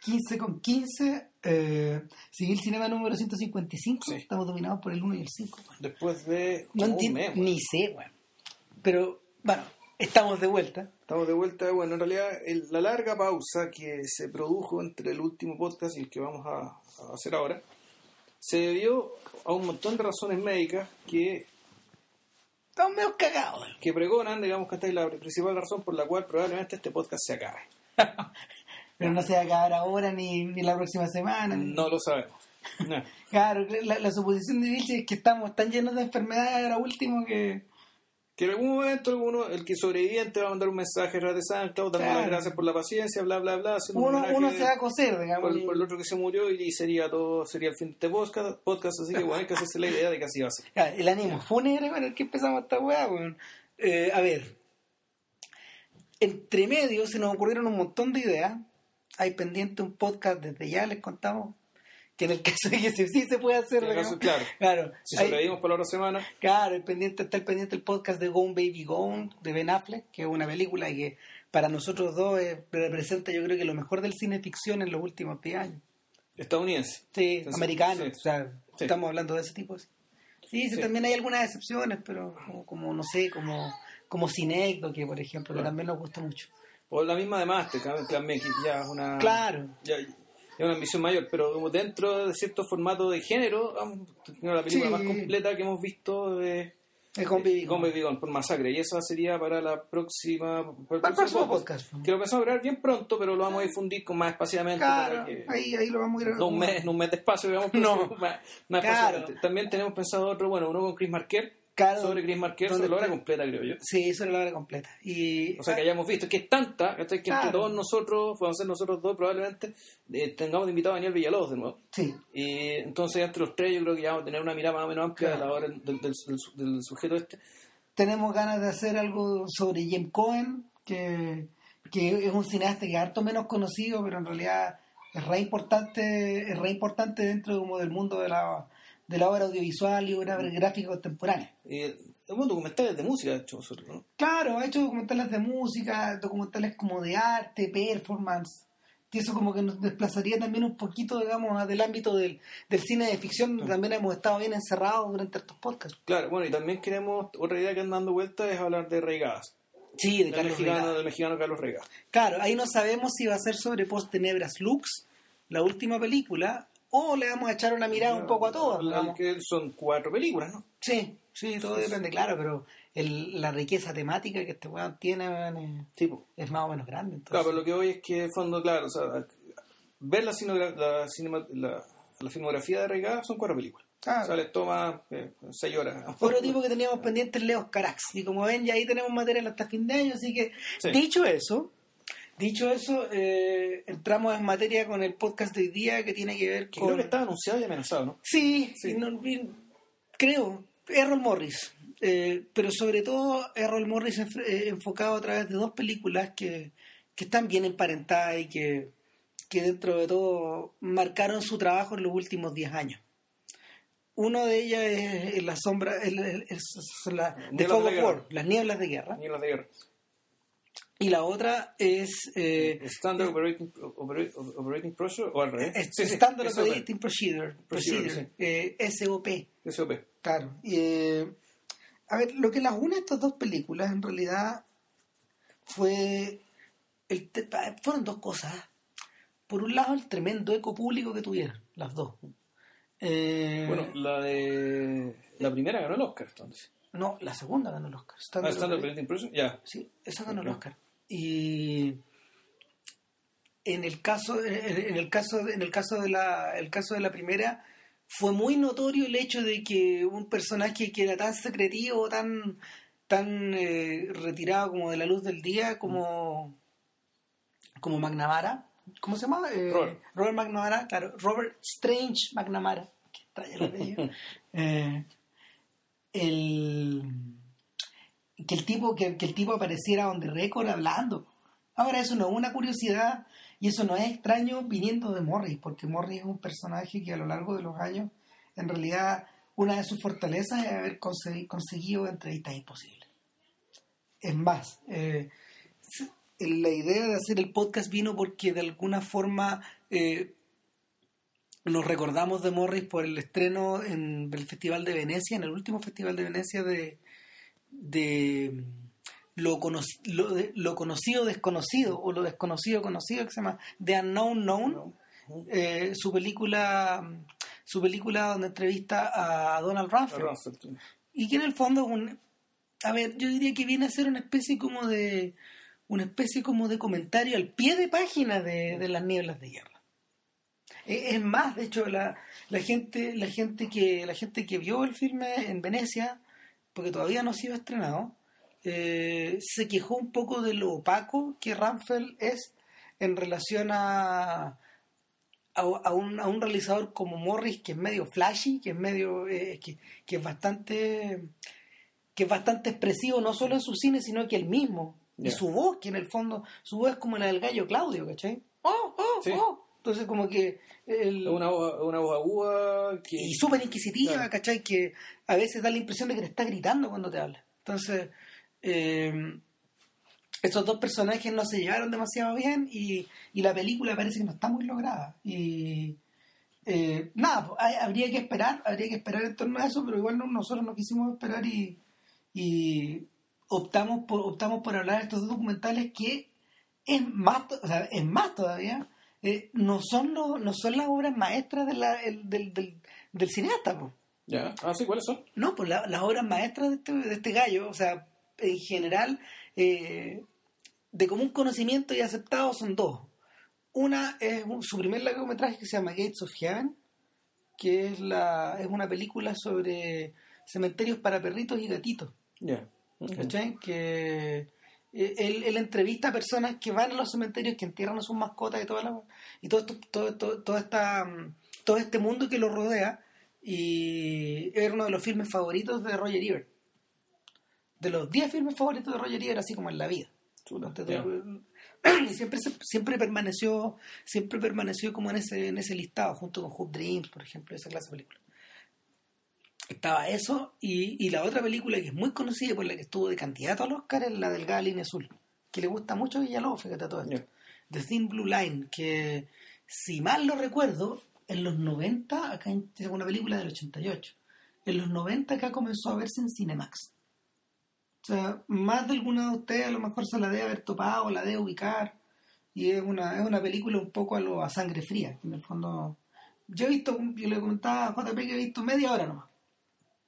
15 con 15, eh, Civil Cinema número 155. Sí. Estamos dominados por el 1 y el 5. weón. Después de No un mes, ni sé, weón. Pero, bueno, estamos de vuelta. Estamos de vuelta. Bueno, en realidad el- la larga pausa que se produjo entre el último podcast y el que vamos a, a hacer ahora se debió a un montón de razones médicas que, Estamos medio cagados. que pregonan, digamos que esta es la principal razón por la cual probablemente este podcast se acabe. Pero no se va a acabar ahora ni, ni la próxima semana. ni- No lo sabemos. No. Claro, la, la suposición de Vilche es que estamos tan llenos de enfermedades ahora último que... Que en algún momento alguno, el que sobreviviente va a mandar un mensaje de SoundCloud dando Claro. las gracias por la paciencia, bla, bla, bla. un Uno, uno se va a coser, digamos. por, el otro que se murió y sería todo sería el fin de este podcast, podcast así que bueno, hay que hacerse la idea de que así va a ser. El ánimo fúnebre con el que empezamos esta weá, weón. Eh, a ver. Entre medio se nos ocurrieron un montón de ideas. Hay pendiente un podcast desde ya, les contamos. Que en el caso de que sí, sí se puede hacer. Caso, claro. Claro. Si sobrevivimos por la otra semana, Claro, el pendiente, está el pendiente el podcast de Gone Baby Gone de Ben Affleck, que es una película que para nosotros dos eh, representa yo creo que lo mejor del cine ficción en los últimos 10 años. estadounidense. Sí, Entonces, americano, sí. o sea, Sí. estamos hablando de ese tipo. Sí, sí, también hay algunas excepciones, pero como, como, no sé, como, como Cinecdo, que por ejemplo, que también nos gusta mucho. O la misma de Master, también que ya es una, Claro. ya, es una ambición mayor, pero como dentro de cierto formato de género, vamos, la película Sí. más completa que hemos visto de. Baby Gone, por masacre, y esa sería para la próxima para el Para el próximo podcast. Que lo pensamos grabar bien pronto, pero lo vamos a difundir con más espaciadamente Claro, para que ahí, ahí lo vamos a ir no un mes, no un mes de espacio, digamos, No. más, más Claro. También tenemos pensado otro, bueno, uno con Chris Marker, Claro, sobre Chris donde sobre la obra completa, creo yo. Sí, es la hora completa. Y, O sea, que hayamos visto, que es tanta, que entre Claro. todos nosotros, vamos a ser nosotros dos probablemente, eh, tengamos de invitado a Daniel Villalobos de nuevo. Sí, Y entonces, entre los tres, yo creo que ya vamos a tener una mirada más o menos amplia Claro. de la obra del, del- del- del sujeto este. tenemos ganas de hacer algo sobre Jim Cohen, que, que es un cineasta que es harto menos conocido, pero en realidad es re importante, es re importante dentro como del mundo de la, de la obra audiovisual y obra gráfica contemporánea. Y es un documental de música, de hecho, ¿no? Claro, ha hecho documentales de música, documentales como de arte, performance. Y eso como que nos desplazaría también un poquito, digamos, del ámbito del, del cine de ficción, donde también hemos estado bien encerrados durante estos podcasts. Claro, bueno, y también queremos, otra idea que anda dando vuelta es hablar de Reigadas. Sí, de Del Carlos mexicano, del mexicano Carlos Reigadas. Claro, ahí no sabemos si va a ser sobre Post Tenebras Lux, la última película, o le vamos a echar una mirada un poco a todas. digamos. Que son cuatro películas, ¿no? Sí, sí, todo depende, claro, pero el- la riqueza temática que este weón tiene es, más o menos grande. Entonces. Claro, pero lo que voy es que, en fondo, claro, o sea, ver la, la, cinema- la, la filmografía de Reigadas son cuatro películas. Claro. O sea, les toma eh, seis horas. Otro tipo que teníamos pendiente es Leo Carax. Y como ven, ya ahí tenemos material hasta fin de año. Así que, Sí. dicho eso, dicho eso, eh, entramos en materia con el podcast de hoy día que tiene que ver con. creo que estaba anunciado y amenazado, ¿no? Sí, Sí. no, creo. Errol Morris. Eh, pero sobre todo Errol Morris enf- eh, enfocado a través de dos películas que, que están bien emparentadas y que, que dentro de todo marcaron su trabajo en los últimos 10 años. Uno de ellas es, La Sombra, el- la, The Fog of. War, Las Nieblas Guerra. De guerra. Y la otra es eh, Standard Operating, Opera- Operating Procedure o al revés. Sí, Standard SOP. Operating Procedure, Procedure, Procedure, eh, SOP. SOP. Claro. Y, eh, a ver, lo que las une a estas dos películas en realidad fue. El fueron dos cosas. Por un lado, el tremendo eco público que tuvieron, las dos. Eh, Bueno, la de. La primera ganó el Oscar, entonces. no, la segunda ganó el Oscar. Ah, Standard Standard Operating- Procedure, ya. Sí, esa ganó el. Oscar. Y en el caso, en, el caso, en el caso de la, el caso de la primera, fue muy notorio el hecho de que un personaje que era tan secretivo, tan, tan eh, retirado como de la luz del día, como, como McNamara, ¿cómo se llama? Eh, Robert. Robert McNamara, claro, Robert Strange McNamara, que extraño el apellido. Eh, el que el tipo que, el tipo apareciera on the record hablando. Ahora eso no es una curiosidad y eso no es extraño viniendo de Morris porque Morris es un personaje que a lo largo de los años en realidad una de sus fortalezas es haber conse- conseguido entrevistas imposibles. Es más eh, la idea de hacer el podcast vino porque de alguna forma eh, nos recordamos de Morris por el estreno en el Festival de Venecia, en el último Festival de Venecia de, de lo, lo, conocido desconocido o lo desconocido conocido que se llama The Unknown Known, eh, su película su película donde entrevista a Donald Rumsfeld. Y que en el fondo un, a ver yo diría que viene a ser una especie como de una especie como de comentario al pie de página de, de las nieblas de guerra e, es más de hecho la, la gente la gente que la gente que vio el filme en Venecia porque todavía no ha sido estrenado eh, se quejó un poco de lo opaco que Ramfeld es en relación a, a, un, a un realizador como Morris que es medio flashy, que es medio eh, que, que, es bastante que es bastante expresivo no solo en su cine sino que él mismo. Y su voz que en el fondo su voz es como la del gallo Claudio ¿cachai? oh oh oh entonces como que una, voz, una voz aguda y súper inquisitiva ¿cachai? que a veces da la impresión de que le está gritando cuando te habla entonces eh, esos dos personajes no se llevaron demasiado bien y, la película parece que no está muy lograda. Y eh, nada, pues, habría que esperar, habría que esperar en torno a eso, pero igual nosotros no quisimos esperar y, optamos por optamos por hablar de estos dos documentales que es más, es más todavía, eh, no son los, no son las obras maestras de la, del, del, cineasta. Pues. Ya, ah, sí, ¿cuáles son? No, pues las obras maestras de este, de este gallo, o sea, en general, eh, de común conocimiento y aceptado son dos. Una es su primer largometraje que se llama Gates of Heaven, que es, la, es una película sobre cementerios para perritos y gatitos. Que eh, él, entrevista a personas que van a los cementerios, que entierran a sus mascotas y, toda la, y todo, todo, todo, todo, esta, todo este mundo que lo rodea. Y es uno de los filmes favoritos de Roger Ebert de los 10 filmes favoritos de Roger Ebert, así como en la vida. Y siempre, siempre permaneció siempre permaneció como en ese, en ese listado, junto con Hoop Dreams, por ejemplo, esa clase de película. Estaba eso y, la otra película que es muy conocida por la que estuvo de candidato al Oscar es la Delgada Línea Azul, que le gusta mucho a Villalobos, fíjate todo esto. The Thin Blue Line, que si mal lo recuerdo, en los 90, acá es una película del 88, en los 90 acá comenzó a verse en Cinemax. O sea, más de alguna de ustedes a lo mejor se la debe haber topado, la debe ubicar. Y es una, es una película un poco a lo a sangre fría. En el fondo, yo he visto, yo le comentaba a JP que he visto media hora nomás.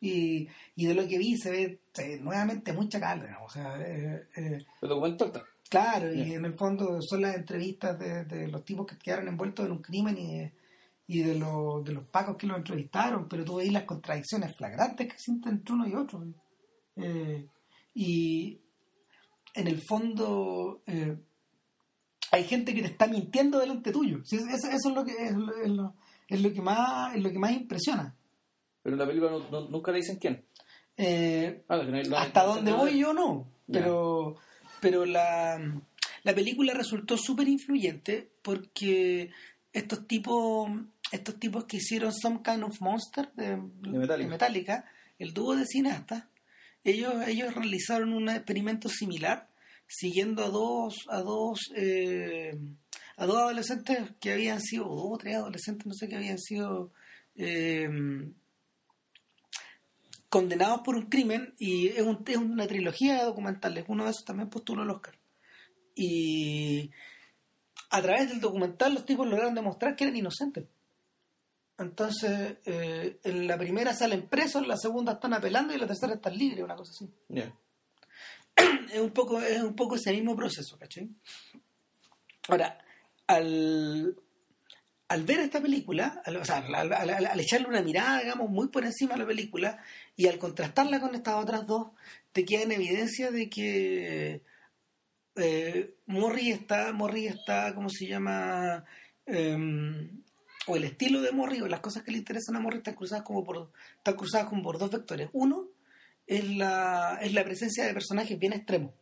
Y, y de lo que vi se ve, nuevamente mucha calma. O sea, eh, eh, ¿El documental Claro, y en el fondo son las entrevistas de, de, los tipos que quedaron envueltos en un crimen y de, y de, los, de los pacos que los entrevistaron, pero tú veis las contradicciones flagrantes que existen entre uno y otro. Eh, y en el fondo eh, hay gente que te está mintiendo delante tuyo. Eso, es lo que es lo, es lo, que más es lo que más impresiona. Pero en la película nunca le dicen quién. Eh, ah, hasta donde voy yo no. Pero pero la, la película resultó súper influyente porque estos tipos estos tipos que hicieron Some Kind of Monster de, de Metallica, el dúo de cineastas ellos, ellos realizaron un experimento similar siguiendo a dos, a dos, eh, a dos adolescentes que habían sido, o dos o tres adolescentes, no sé, que habían sido eh, condenados por un crimen y es, es, una trilogía de documentales. Uno de esos también postuló el Oscar. Y a través del documental los tipos lograron demostrar que eran inocentes. Entonces, eh, en la primera salen presos, en la segunda están apelando y en la tercera están libres, una cosa así. Es, un poco, es un poco ese mismo proceso, ¿cachai? Ahora, al, al ver esta película, al, o sea, al, echarle una mirada, digamos, muy por encima a la película y al contrastarla con estas otras dos, te queda en evidencia de que eh, Morri está, Morri está, ¿cómo se llama? Em, o el estilo de Morri o las cosas que le interesan a Morri están cruzadas como por están cruzadas como por dos vectores. Uno es la, es la presencia de personajes bien extremos,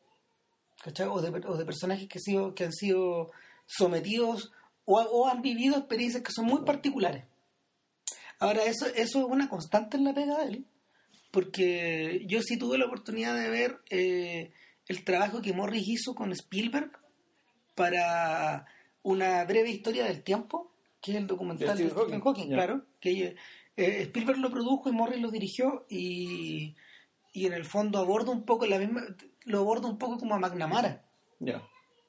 O de, o de personajes que, sido, que han sido sometidos o, han vivido experiencias que son muy particulares. Ahora, eso, eso es una constante en la pega de él, porque yo sí tuve la oportunidad de ver eh, el trabajo que Morris hizo con Spielberg para una breve historia del tiempo, que es el documental De Stephen Hawking, claro, que eh, Spielberg lo produjo y Morris lo dirigió y, y en el fondo aborda un poco la misma, lo aborda un poco como a McNamara. Ya.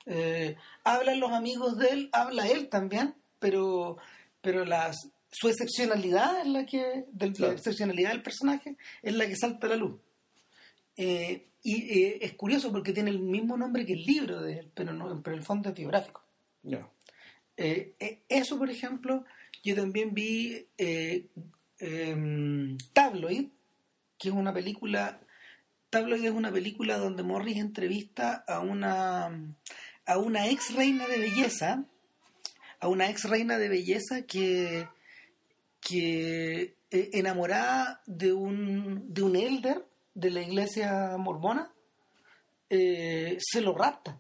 Eh, hablan los amigos de él, habla él también, pero, pero las, su excepcionalidad es la que, del, Claro. la excepcionalidad del personaje es la que salta a la luz. Eh, y eh, es curioso porque tiene el mismo nombre que el libro de él, pero, no, pero el fondo es biográfico. Eh, eh, eso, por ejemplo, yo también vi em, Tabloid, que es una película. Tabloid es una película donde Morris entrevista a una a una ex reina de belleza, a una ex reina de belleza que que eh, enamorada de un de un elder de la iglesia mormona eh, se lo rapta.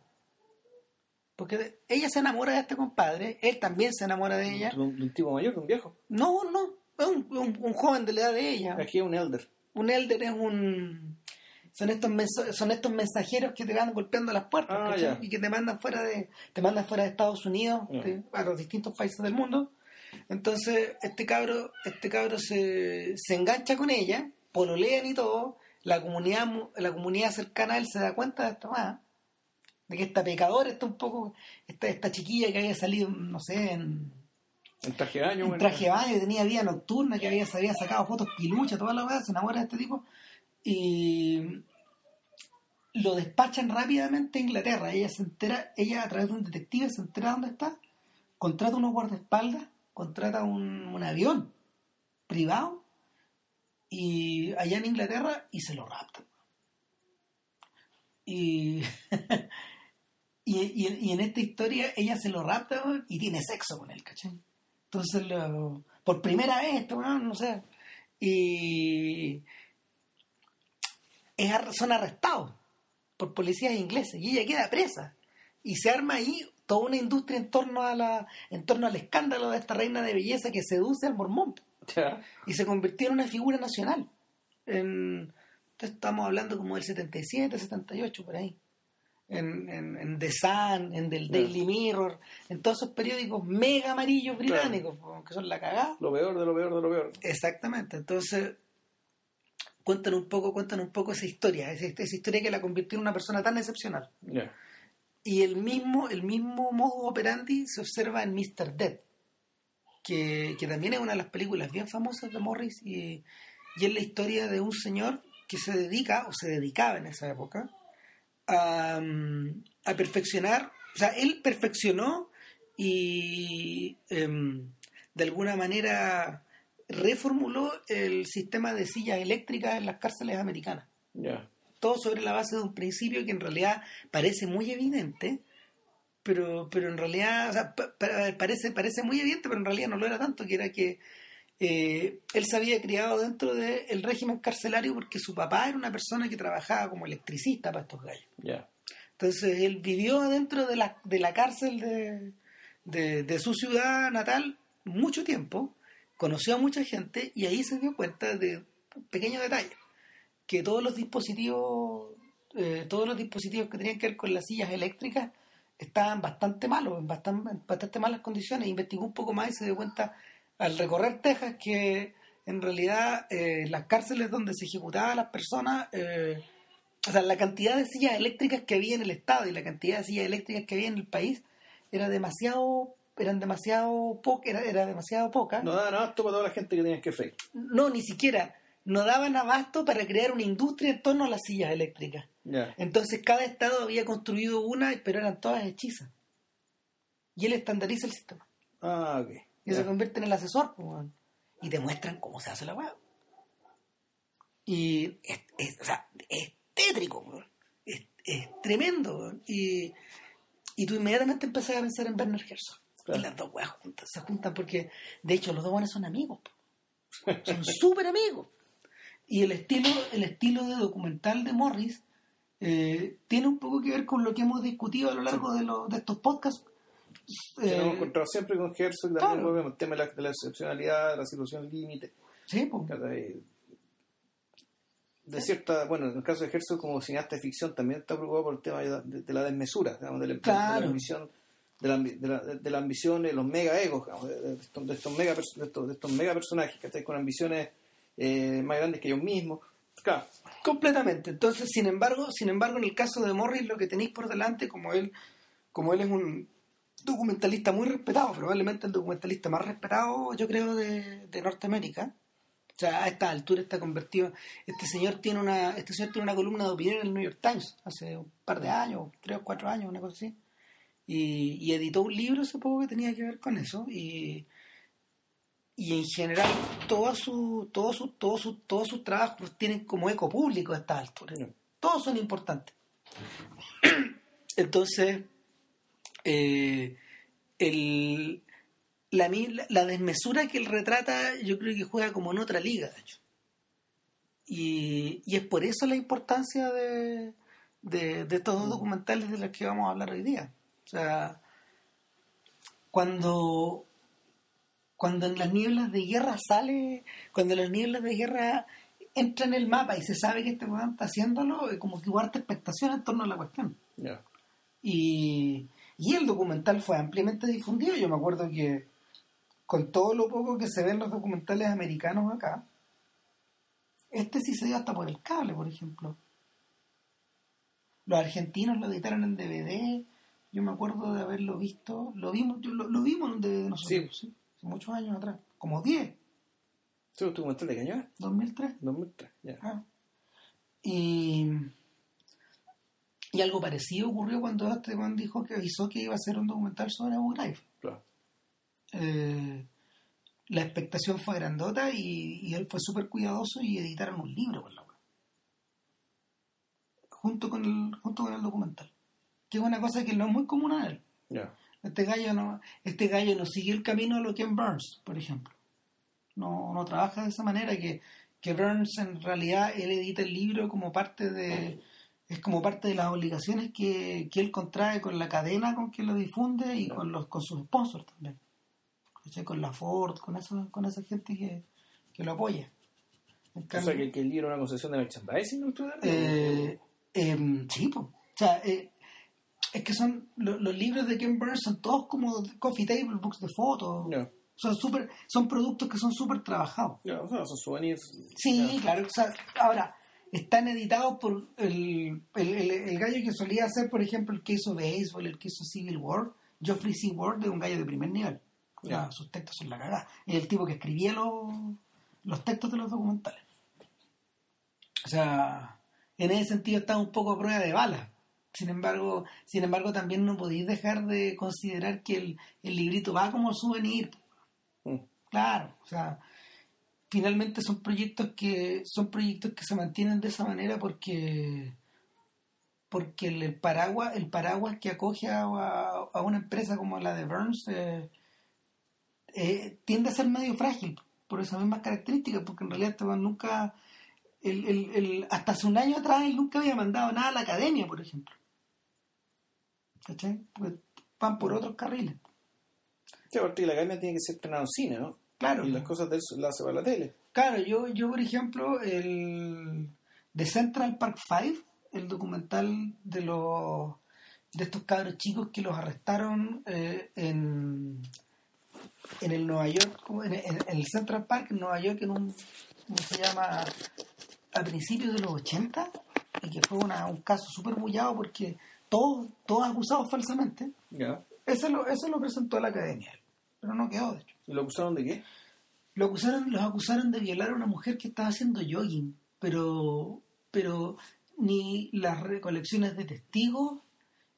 Porque ella se enamora de este compadre, él también se enamora de ella. De un, tipo mayor un viejo. No, no, es un, un- un joven de la edad de ella. Aquí es un elder. Un elder es un... Son estos, son estos mensajeros que te van golpeando las puertas Ah, y que te mandan fuera de te mandan fuera de Estados Unidos te- a los distintos países del mundo entonces este cabro este cabro se, se engancha con ella pololean y todo la comunidad mu- la comunidad cercana a él se da cuenta de esto más de que esta pecadora está un poco esta, esta chiquilla que había salido no sé en, En traje de baño. en traje de baño, que tenía vida nocturna, que había, se había sacado fotos pilucha, toda la weá, se enamora de este tipo. Y lo despachan rápidamente a Inglaterra. Ella se entera, ella a través de un detective se entera dónde está, contrata unos guardaespaldas, contrata un, un avión privado y allá en Inglaterra y se lo raptan. Y, y, y- en esta historia ella se lo rapta y tiene sexo con él, ¿cachai? Entonces, lo- por primera vez, weón, no sé. Y es son arrestados por policías ingleses y ella queda presa. Y se arma ahí toda una industria en torno, a la, en torno al escándalo de esta reina de belleza que seduce al mormón y se convirtió en una figura nacional. En, estamos hablando como del 77, 78, por ahí. En, en, en The Sun, en del Daily Mirror, en todos esos periódicos mega amarillos británicos, po, que son la cagada. Lo peor de lo peor de lo peor. Exactamente. Entonces, cuentan un poco, cuentan un poco esa historia, esa, esa historia que la convirtió en una persona tan excepcional. Y el mismo, el mismo modo operandi se observa en Mr. Dead, que, que también es una de las películas bien famosas de Morris y, y es la historia de un señor que se dedica, o se dedicaba en esa época, a, a perfeccionar, o sea, él perfeccionó y em, de alguna manera reformuló el sistema de sillas eléctricas en las cárceles americanas. Todo sobre la base de un principio que en realidad parece muy evidente, pero, pero en realidad, o sea, pa- pa- parece, parece muy evidente, pero en realidad no lo era tanto, que era que eh, él se había criado dentro del régimen carcelario porque su papá era una persona que trabajaba como electricista para estos gallos. Entonces él vivió dentro de la, de la cárcel de, de, de su ciudad natal mucho tiempo, conoció a mucha gente y ahí se dio cuenta de un pequeño detalle, que todos los dispositivos, eh, todos los dispositivos que tenían que ver con las sillas eléctricas estaban bastante malos, en bastante, malas condiciones. Investigó un poco más y se dio cuenta al recorrer Texas que en realidad eh, las cárceles donde se ejecutaban las personas, eh, o sea, la cantidad de sillas eléctricas que había en el estado y la cantidad de sillas eléctricas que había en el país era demasiado, eran demasiado po- era, era demasiado poca. No daban abasto para toda la gente que tenías que freír. no, ni siquiera, no daban abasto para crear una industria en torno a las sillas eléctricas. Entonces cada estado había construido una, pero eran todas hechizas. Y él estandariza el sistema. Ah, ok. Y se convierte en el asesor. Y te muestran cómo se hace la weá. Y es, es- o sea, es tétrico, es, es tremendo. Y, y tú inmediatamente empezás a pensar en Werner Herzog. Claro. Y las dos weas juntas, se juntan porque, de hecho, los dos buenos son amigos. Son súper amigos. Y el estilo, el estilo de documental de Morris eh, tiene un poco que ver con lo que hemos discutido a lo largo de, los- de estos podcasts. Nos Eh, hemos encontrado siempre con Herzog, claro. al tema de la, de la excepcionalidad, de la situación límite. sí. ¿cachai? De cierta, bueno, en el caso de Herzog como cineasta de ficción también está preocupado por el tema de, la desmesura, digamos, de la, de la Claro. De la, de la, de la ambición los mega egos, de, estos, mega, de estos, de estos mega personajes que están con ambiciones eh, más grandes que ellos mismos. Claro, Completamente. Entonces, sin embargo, sin embargo, en el caso de Morris, lo que tenéis por delante, como él, como él es un documentalista muy respetado, probablemente el documentalista más respetado, yo creo, de, de Norteamérica. O sea, a esta altura está convertido. Este señor tiene una, este señor tiene una columna de opinión en el New York Times hace un par de años, tres o cuatro años, una cosa así. Y, y editó un libro poco que tenía que ver con eso. Y, y en general todos sus todo su, todo su, todos sus trabajos tienen como eco público a estas alturas. No. Todos son importantes. Entonces, eh, el, la, desmesura que él retrata yo creo que juega como en otra liga, de hecho. Y, y es por eso la importancia de, de, de estos dos documentales de los que vamos a hablar hoy día. O sea, cuando, cuando en las nieblas de guerra sale, cuando las nieblas de guerra entra en el mapa y se sabe que este weón está haciéndolo, es como que hubo harta expectación en torno a la cuestión. ya. Y, y el documental fue ampliamente difundido. Yo me acuerdo que con todo lo poco que se ven los documentales americanos acá, este sí se dio hasta por el cable, por ejemplo. Los argentinos lo editaron en DVD. Yo me acuerdo de haberlo visto. Lo vimos, lo, lo vimos DVD nosotros, sí, hace muchos años atrás. Como 10, ¿Tú documental de año es? 2003. 2003, ya. Ah. Y, y algo parecido ocurrió cuando este Juan dijo que avisó que iba a hacer un documental sobre Abu Ghraib. Claro. Eh, la expectación fue grandota y, y él fue súper cuidadoso y editaron un libro con la web. Junto con el, junto con el documental. Que es una cosa que no es muy común a él. Ya. Este gallo no, este gallo no sigue el camino de lo que en Burns, por ejemplo. No, no trabaja de esa manera que, que Burns en realidad él edita el libro como parte de es como parte de las obligaciones que, que él contrae con la cadena con que lo difunde y con los con sus sponsors también. ¿Cachai? Con la Ford, con esa, con esa gente que, que lo apoya. En O cambio- sea, que, que el libro era una concesión de merchandising, ¿no? Eh, em, sí, po. o sea, eh, es que son lo- los libros de Ken Burns son todos como coffee table books de fotos. Ya. Son super, son productos que son súper trabajados. Ya, o sea, son souvenirs. Sí, claro. O sea, ahora, están editados por el, el, el- el gallo que solía hacer, por ejemplo, el que hizo Baseball, el que hizo Civil War, Geoffrey C. Ward, de un gallo de primer nivel. O sea, Ya. sus textos son la cagada. Es el tipo que escribía los, los textos de los documentales. O sea, en ese sentido está un poco a prueba de bala. Sin embargo, sin embargo, también no podéis dejar de considerar que el, el librito va como souvenir. Mm. Claro, o sea, finalmente son proyectos que son proyectos que se mantienen de esa manera porque porque el, paraguas el paraguas que acoge a, a- una empresa como la de Burns eh, eh, tiende a ser medio frágil por esas mismas características porque en realidad este nunca el, el- el- hasta hace un año atrás él nunca había mandado nada a la academia por ejemplo ¿cachai? Porque van por otros carriles Sí, aparte que la academia tiene que ser estrenado en cine, ¿no? claro Y las cosas de él las hace para la tele. Claro, yo, yo por ejemplo, el de Central Park Five, el documental de los de estos cabros chicos que los arrestaron eh, en, en el Nueva York, como en, en- en el Central Park, en Nueva York, en un, ¿cómo se llama? A principios de los 80, y que fue una- un caso súper bullado porque todos, todos acusados falsamente. Ya. Ese lo, ese lo presentó a la academia, pero no quedó, de hecho. ¿Y lo acusaron de qué? Lo acusaron, los acusaron de violar a una mujer que estaba haciendo jogging, pero, pero ni las recolecciones de testigos,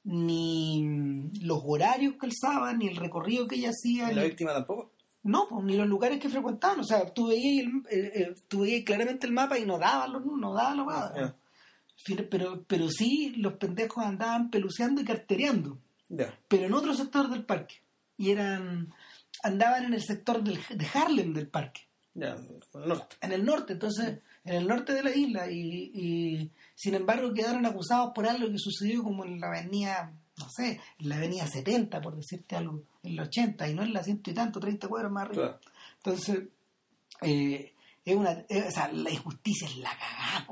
ni los horarios que calzaban, ni el recorrido que ella hacía, ¿Y la ni- víctima tampoco? no, pues, ni los lugares que frecuentaban. O sea, tú veías, el- eh, eh, tú veías claramente el mapa y no daba, los- no daba la. Pero, pero sí, los pendejos andaban peluceando y cartereando pero en otro sector del parque. Y eran andaban en el sector del, de Harlem del parque, el norte. en el norte, entonces, en el norte de la isla. Y, y, sin embargo quedaron acusados por algo que sucedió como en la avenida, no sé, en la avenida 70, por decirte algo, en la 80, y no en la ciento y tanto, 30 cuadras más arriba. Claro. Entonces, eh, es una, eh, o sea, la injusticia es la cagada,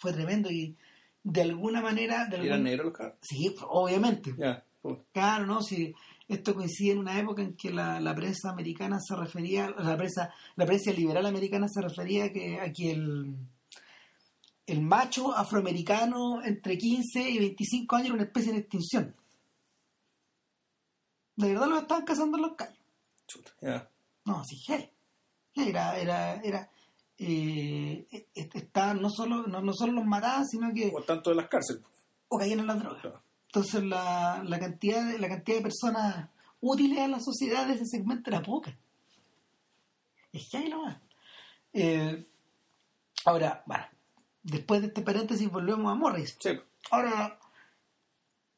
fue tremendo y de alguna manera... De ¿Y eran negros los cabros? Sí, obviamente. Ya. Claro, no, si esto coincide en una época en que la, la prensa americana se refería, la prensa, la prensa liberal americana se refería a que, a que el, el macho afroamericano entre 15 y 25 años era una especie de extinción. De verdad lo estaban cazando en los callos. Chuta, ya. No, sí, hey. Era, era, era, eh, est- estaban no solo, no, no solo los mataban, sino que Por tanto de las cárceles. o caían en las drogas. Claro. Entonces la, la cantidad de, la cantidad de personas útiles a la sociedad de ese segmento era poca. Es que ahí nomás. Eh, ahora, bueno, después de este paréntesis volvemos a Morris. Sí. Ahora,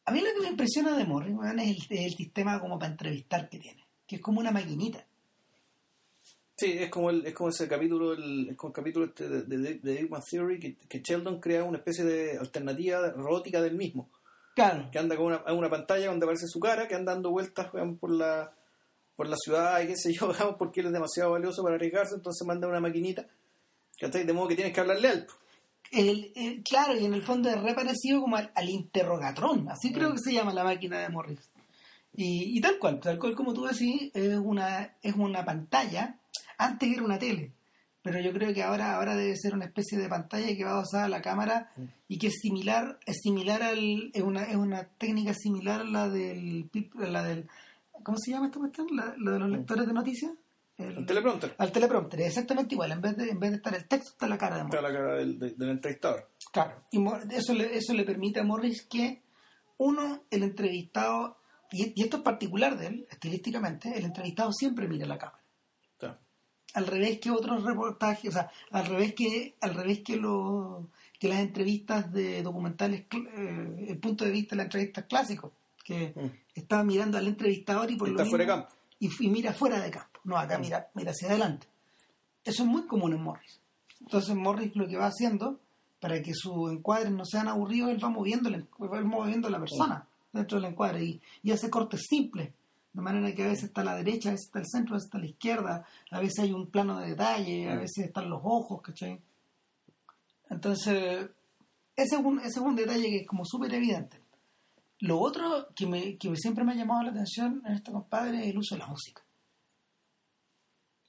a mí lo que me impresiona de Morris es, el, es el sistema como para entrevistar que tiene, que es como una maquinita. Sí, es como, el, es como ese capítulo, el, es como el capítulo este de, de, de Big Bang Theory, que, que Sheldon crea una especie de alternativa robótica del mismo, Claro, que anda con una, una pantalla donde aparece su cara, que anda dando vueltas weón, por la por la ciudad y qué sé yo, digamos, porque él es demasiado valioso para arriesgarse, entonces manda una maquinita. De modo que tienes que hablarle alto. el, el- claro, y en el fondo es re parecido como al, al interrogatrón, así creo Mm. que se llama la máquina de Morris. Y, y tal cual, tal cual como tú decís, es una, es una pantalla, antes era una tele, pero yo creo que ahora, ahora debe ser una especie de pantalla que va basada en la cámara y que es similar, es similar al, es una, es una técnica similar a la del, a la del, ¿cómo se llama esta cuestión? La, la de los lectores de noticias. El- El teleprompter. al teleprompter, exactamente igual, en vez de, en vez de estar el texto está la cara de Morris. Está la cara del, de- del entrevistador. Claro, y eso le, eso le permite a Morris que, uno, el entrevistado, y, y esto es particular de él, estilísticamente, el entrevistado siempre mira la cámara. Está. Al revés que otros reportajes, o sea, al revés que, al revés que, lo, que las entrevistas de documentales, eh, el punto de vista de las entrevistas clásicos, que Mm. estaba mirando al entrevistador y por Y lo está fuera de mismo- campo. y, y mira fuera de campo. No, acá Mm. mira, mira hacia adelante. Eso es muy común en Morris. Entonces Morris lo que va haciendo para que sus encuadres no sean aburridos, él va moviendo, la- va moviendo a la persona dentro del encuadre y, y hace cortes simples. De manera que a veces está a la derecha, a veces está al centro, a veces está a la izquierda, a veces hay un plano de detalle, a veces están los ojos, ¿cachai? Entonces, ese es un, ese es un detalle que es como súper evidente. Lo otro que, me, que siempre me ha llamado la atención en este compadre es el uso de la música.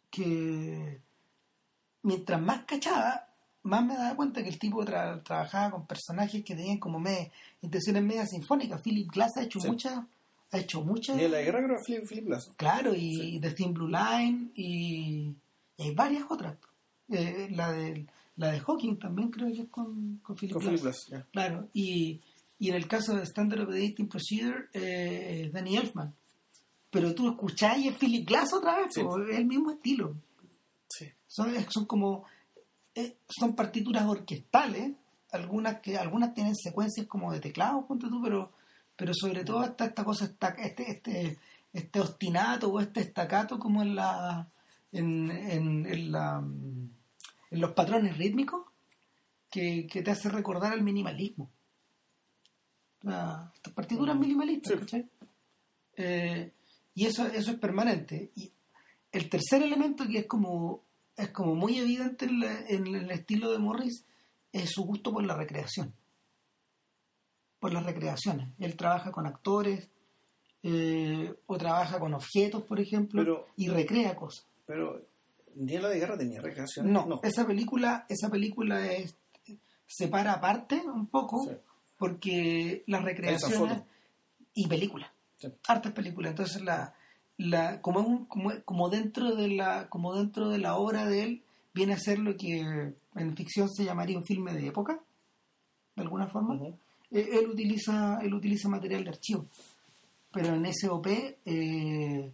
Que mientras más cachaba, más me daba cuenta que el tipo tra- trabajaba con personajes que tenían como me, intenciones media sinfónicas. Philip Glass ha hecho Sí. muchas, ha hecho muchas. En la guerra creo que Philip, Philip. Claro, y The Thin Blue Line y, y hay varias otras. Eh, la de la de Hawking también creo que es con, con Philip Con Glass. Philip ya. Claro, y, y en el caso de Standard Operating Procedure, eh, Danny Elfman. Pero tú escuchás y es Philip Glass otra vez, Sí. es el mismo estilo. Sí. Son, son como eh, son partituras orquestales, algunas que algunas tienen secuencias como de teclado, ponte tú, pero pero sobre todo está esta cosa esta, este este este ostinato o este estacato como en la en, en, en la mm, en los patrones rítmicos que, que te hace recordar al minimalismo. La- estas partituras minimalistas, Sí. ¿cachai? Eh, y eso, eso es permanente. Y el tercer elemento que es como, es como muy evidente en, la- en el estilo de Morris es su gusto por la recreación. Por las recreaciones. Él trabaja con actores eh, o trabaja con objetos, por ejemplo, Pero- y recrea cosas. Pero la de guerra tenía recreaciones. No, esa película, esa película es, se para aparte un poco Sí. porque las recreaciones y películas, Sí. hartas películas. Entonces la, la como es un- como, como dentro de la como dentro de la obra de él viene a ser lo que en ficción se llamaría un filme de época, de alguna forma. Él utiliza él utiliza material de archivo, pero en SOP eh,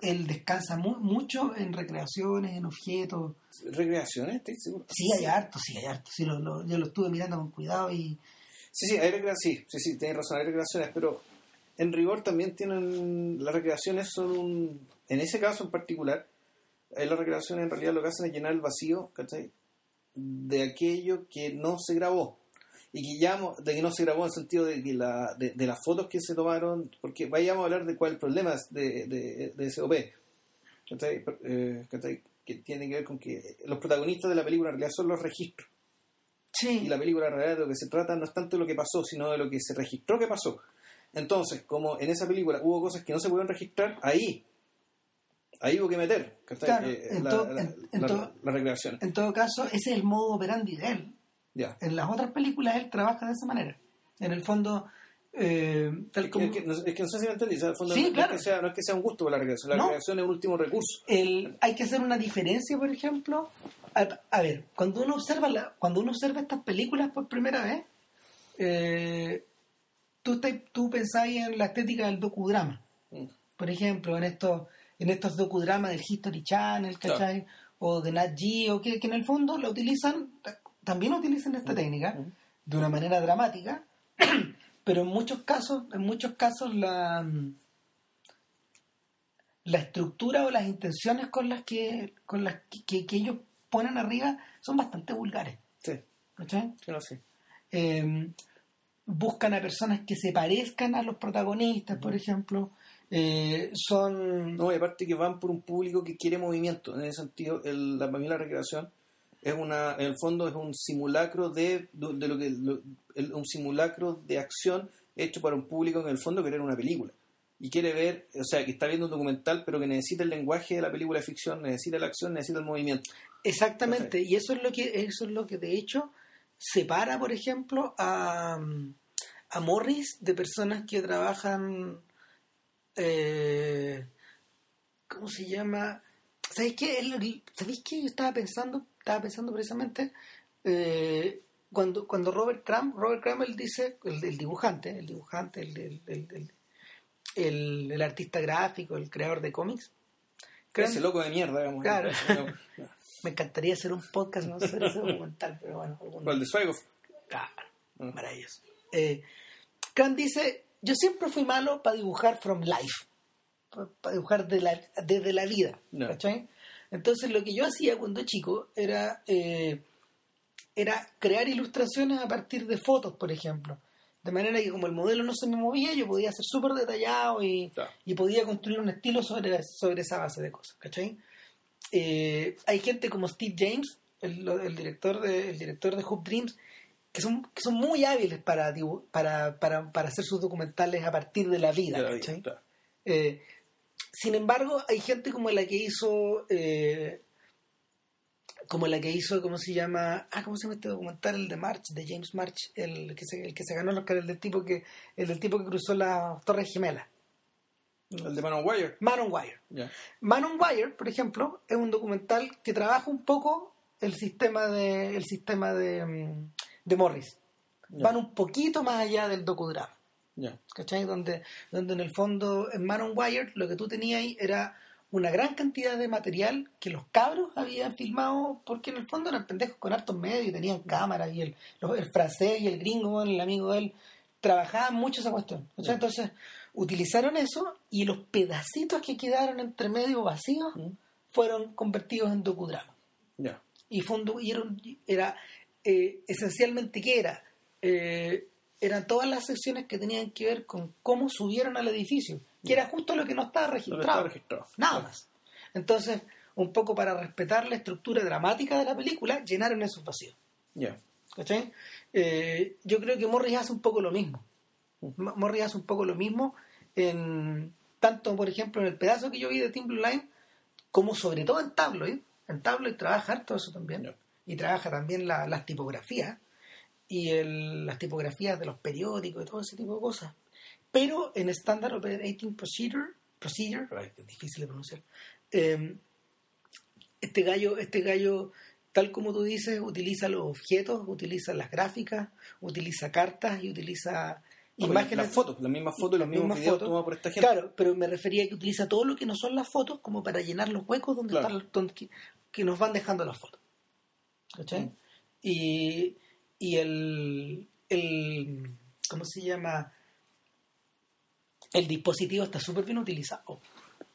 él descansa mu- mucho en recreaciones, en objetos. ¿Recreaciones? ¿Estoy seguro? Sí, hay harto, sí, hay harto. Sí, lo, lo- yo lo estuve mirando con cuidado y Sí, sí, hay recreaciones, sí, sí, sí, tienes razón, hay recreaciones, pero en rigor también tienen, las recreaciones son un, en ese caso en particular, eh, las recreaciones en realidad lo que hacen es llenar el vacío, ¿cachai? De aquello que no se grabó. Y que ya, de que no se grabó en el sentido de que la, de, de las fotos que se tomaron, porque vayamos a hablar de cuál es el problema de, de, de SOP. Eh. Que tiene que ver con que los protagonistas de la película en realidad son los registros. sí, Y la película en realidad de lo que se trata no es tanto de lo que pasó, sino de lo que se registró que pasó. Entonces, como en esa película hubo cosas que no se pudieron registrar, ahí, ahí hubo que meter. Claro, Eh, en la, to- la- en- en la- to- la recreación. En todo caso, ese es el modo operandi de él. Ya. En las otras películas él trabaja de esa manera. En el fondo, eh, tal Es como... que, no, es que no sé si me entendí. o sea, al fondo Sí, no, claro. es que sea, no es que sea un gusto por la recreación. La No. recreación es un último recurso. el- hay que hacer una diferencia, por ejemplo. A, a ver, cuando uno observa la, cuando uno observa estas películas por primera vez, eh, tú, te, tú pensáis en la estética del docudrama. Mm. Por ejemplo, en estos, en estos docudramas del History Channel, ¿cachai? O de Nat Geo, que, que en el fondo la utilizan, también utilizan esta técnica de una manera dramática, pero en muchos casos, en muchos casos la la estructura o las intenciones con las que con las que, que- que ellos ponen arriba son bastante vulgares. Sí, no sé. Eh, buscan a personas que se parezcan a los protagonistas, por ejemplo. Eh, son No, y aparte que van por un público que quiere movimiento. En ese sentido, el, la, para mí la recreación es una, en el fondo es un simulacro de, de lo que lo- el- un simulacro de acción hecho para un público que en el fondo quiere ver una película y quiere ver, o sea, que está viendo un documental, pero que necesita el lenguaje de la película de ficción, necesita la acción, necesita el movimiento. Exactamente, y eso es lo que eso es lo que de hecho separa, por ejemplo, a, a Morris de personas que trabajan eh, ¿cómo se llama? ¿Sabéis qué? ¿Sabéis qué? Yo estaba pensando, estaba pensando precisamente eh, cuando, cuando Robert Crumb, Robert Crumb él dice, el, el dibujante, el dibujante, el, el, el- artista gráfico, el creador de cómics. Crumb- Ese loco de mierda, digamos. Claro. Me encantaría hacer un podcast, no hacer ese documental, pero bueno, algún el de Swagov. Claro, Mm. maravilloso. Eh, dice, yo siempre fui malo para dibujar from life, para dibujar de la- desde la vida. No. ¿cachai? Entonces lo que yo hacía cuando chico era, eh, era crear ilustraciones a partir de fotos, por ejemplo. De manera que como el modelo no se me movía, yo podía ser súper detallado y, Claro. y podía construir un estilo sobre, sobre esa base de cosas. ¿cachai? Eh, hay gente como Steve James, el, el director de, el director de Hoop Dreams, que son, que son muy hábiles para, para, para, para hacer sus documentales a partir de la vida. De la vida, ¿cachai? claro. Eh, sin embargo, hay gente como la que hizo, eh, como la que hizo, ¿cómo se llama? Ah, ¿cómo se llama este documental? El de March, de James March, el que se, el que se ganó el Oscar, el del tipo que, el del tipo que cruzó las Torres Gemelas. El de Man on Wire. Man on Wire. Ya. Man on Wire, por ejemplo, es un documental que trabaja un poco el sistema de, el sistema de, mm, de Morris. Van un poquito más allá del docudrama. Ya. ¿cachai? Donde, donde en el fondo en Man on Wire lo que tú tenías ahí era una gran cantidad de material que los cabros habían filmado porque en el fondo eran pendejos con hartos medios y tenían cámaras y el, los- el francés y el gringo, el amigo de él, trabajaban mucho esa cuestión. Entonces utilizaron eso y los pedacitos que quedaron entre medio vacíos Mm. fueron convertidos en docudrama Ya. y, fue un y era, era, eh, esencialmente qué era Eh, eran todas las secciones que tenían que ver con cómo subieron al edificio que era justo lo que no estaba No registrado. nada más. Entonces un poco para respetar la estructura dramática de la película llenaron esos vacíos. ¿cachai? Eh, yo creo que Morris hace un poco lo mismo. Morris hace un poco lo mismo en tanto por ejemplo en el pedazo que yo vi de Tim Blue Line como sobre todo en Tabloid. En Tabloid trabaja harto eso también. Y trabaja también la- las tipografías y el- las tipografías de los periódicos y todo ese tipo de cosas pero en Standard Operating Procedure Procedure es difícil de pronunciar eh, este gallo este gallo tal como tú dices utiliza los objetos utiliza las gráficas utiliza cartas y utiliza imágenes Las fotos, las mismas fotos y los mismos videos tomados por esta gente. Claro, pero me refería a que utiliza todo lo que no son las fotos como para llenar los huecos donde Claro. están donde, que, que nos van dejando las fotos. ¿Cachai? Mm. Y, y el, el. ¿Cómo se llama? El dispositivo está súper bien utilizado.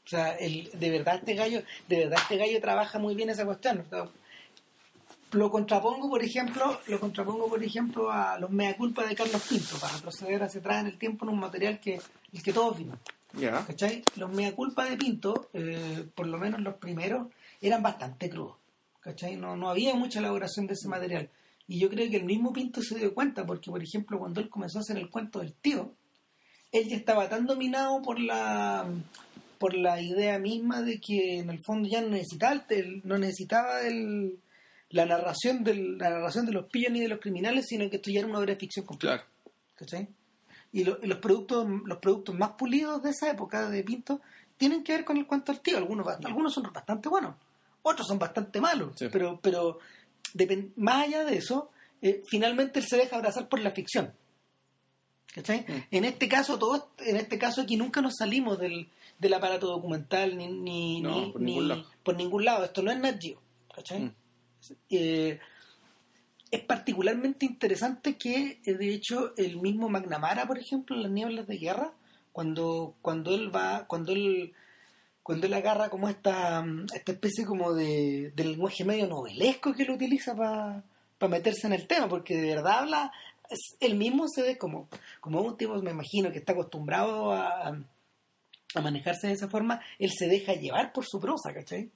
O sea, el, de verdad este gallo, de verdad este gallo trabaja muy bien esa cuestión. Lo contrapongo, por ejemplo, lo contrapongo, por ejemplo, a los mea culpa de Carlos Pinto, para proceder hacia atrás en el tiempo en un material que, el que todos vimos. Ya. ¿Cachai? Los mea culpa de Pinto, eh, por lo menos los primeros, eran bastante crudos. ¿Cachai? No, no había mucha elaboración de ese material. Y yo creo que el mismo Pinto se dio cuenta, porque, por ejemplo, cuando él comenzó a hacer el cuento del tío, él ya estaba tan dominado por la por la idea misma de que en el fondo ya no necesitaba el, no necesitaba el, la narración del, la narración de los pillos ni de los criminales, sino que esto ya era una obra de ficción completa. Claro. Y, lo- y los productos los productos más pulidos de esa época de Pinto tienen que ver con el cuento al tío. Algunos, algunos son bastante buenos, otros son bastante malos, Sí. pero, pero más allá de eso, eh, finalmente él se deja abrazar por la ficción. ¿Cachai? Mm. En este caso, todo, en este caso aquí nunca nos salimos del, del aparato documental ni, ni, No, ni- por ningún ni- lado. por ningún lado. Esto no es Nat Geo, ¿cachai? Mm. Eh, es particularmente interesante que, eh, de hecho, el mismo McNamara, por ejemplo, en las nieblas de guerra, cuando, cuando él va, cuando él, cuando él agarra como esta, mm, esta especie como de, de lenguaje medio novelesco que él utiliza para meterse en el tema, porque de verdad habla, es- él mismo se ve como, como un tipo, me imagino, que está acostumbrado a, a manejarse de esa forma, él se deja llevar por su prosa, ¿cachai?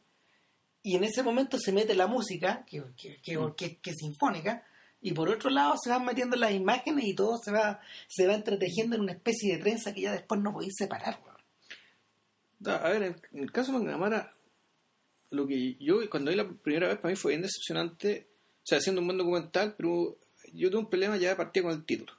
y en ese momento se mete la música, que, que, que, que- que es sinfónica, y por otro lado se van metiendo las imágenes y todo se va, se va entretejiendo en una especie de trenza que ya después no podéis separar. Da, A ver, en en el caso de McNamara, lo que yo cuando vi la primera vez para mí fue bien decepcionante, o sea, haciendo un buen documental, pero yo tuve un problema ya de partida con el título.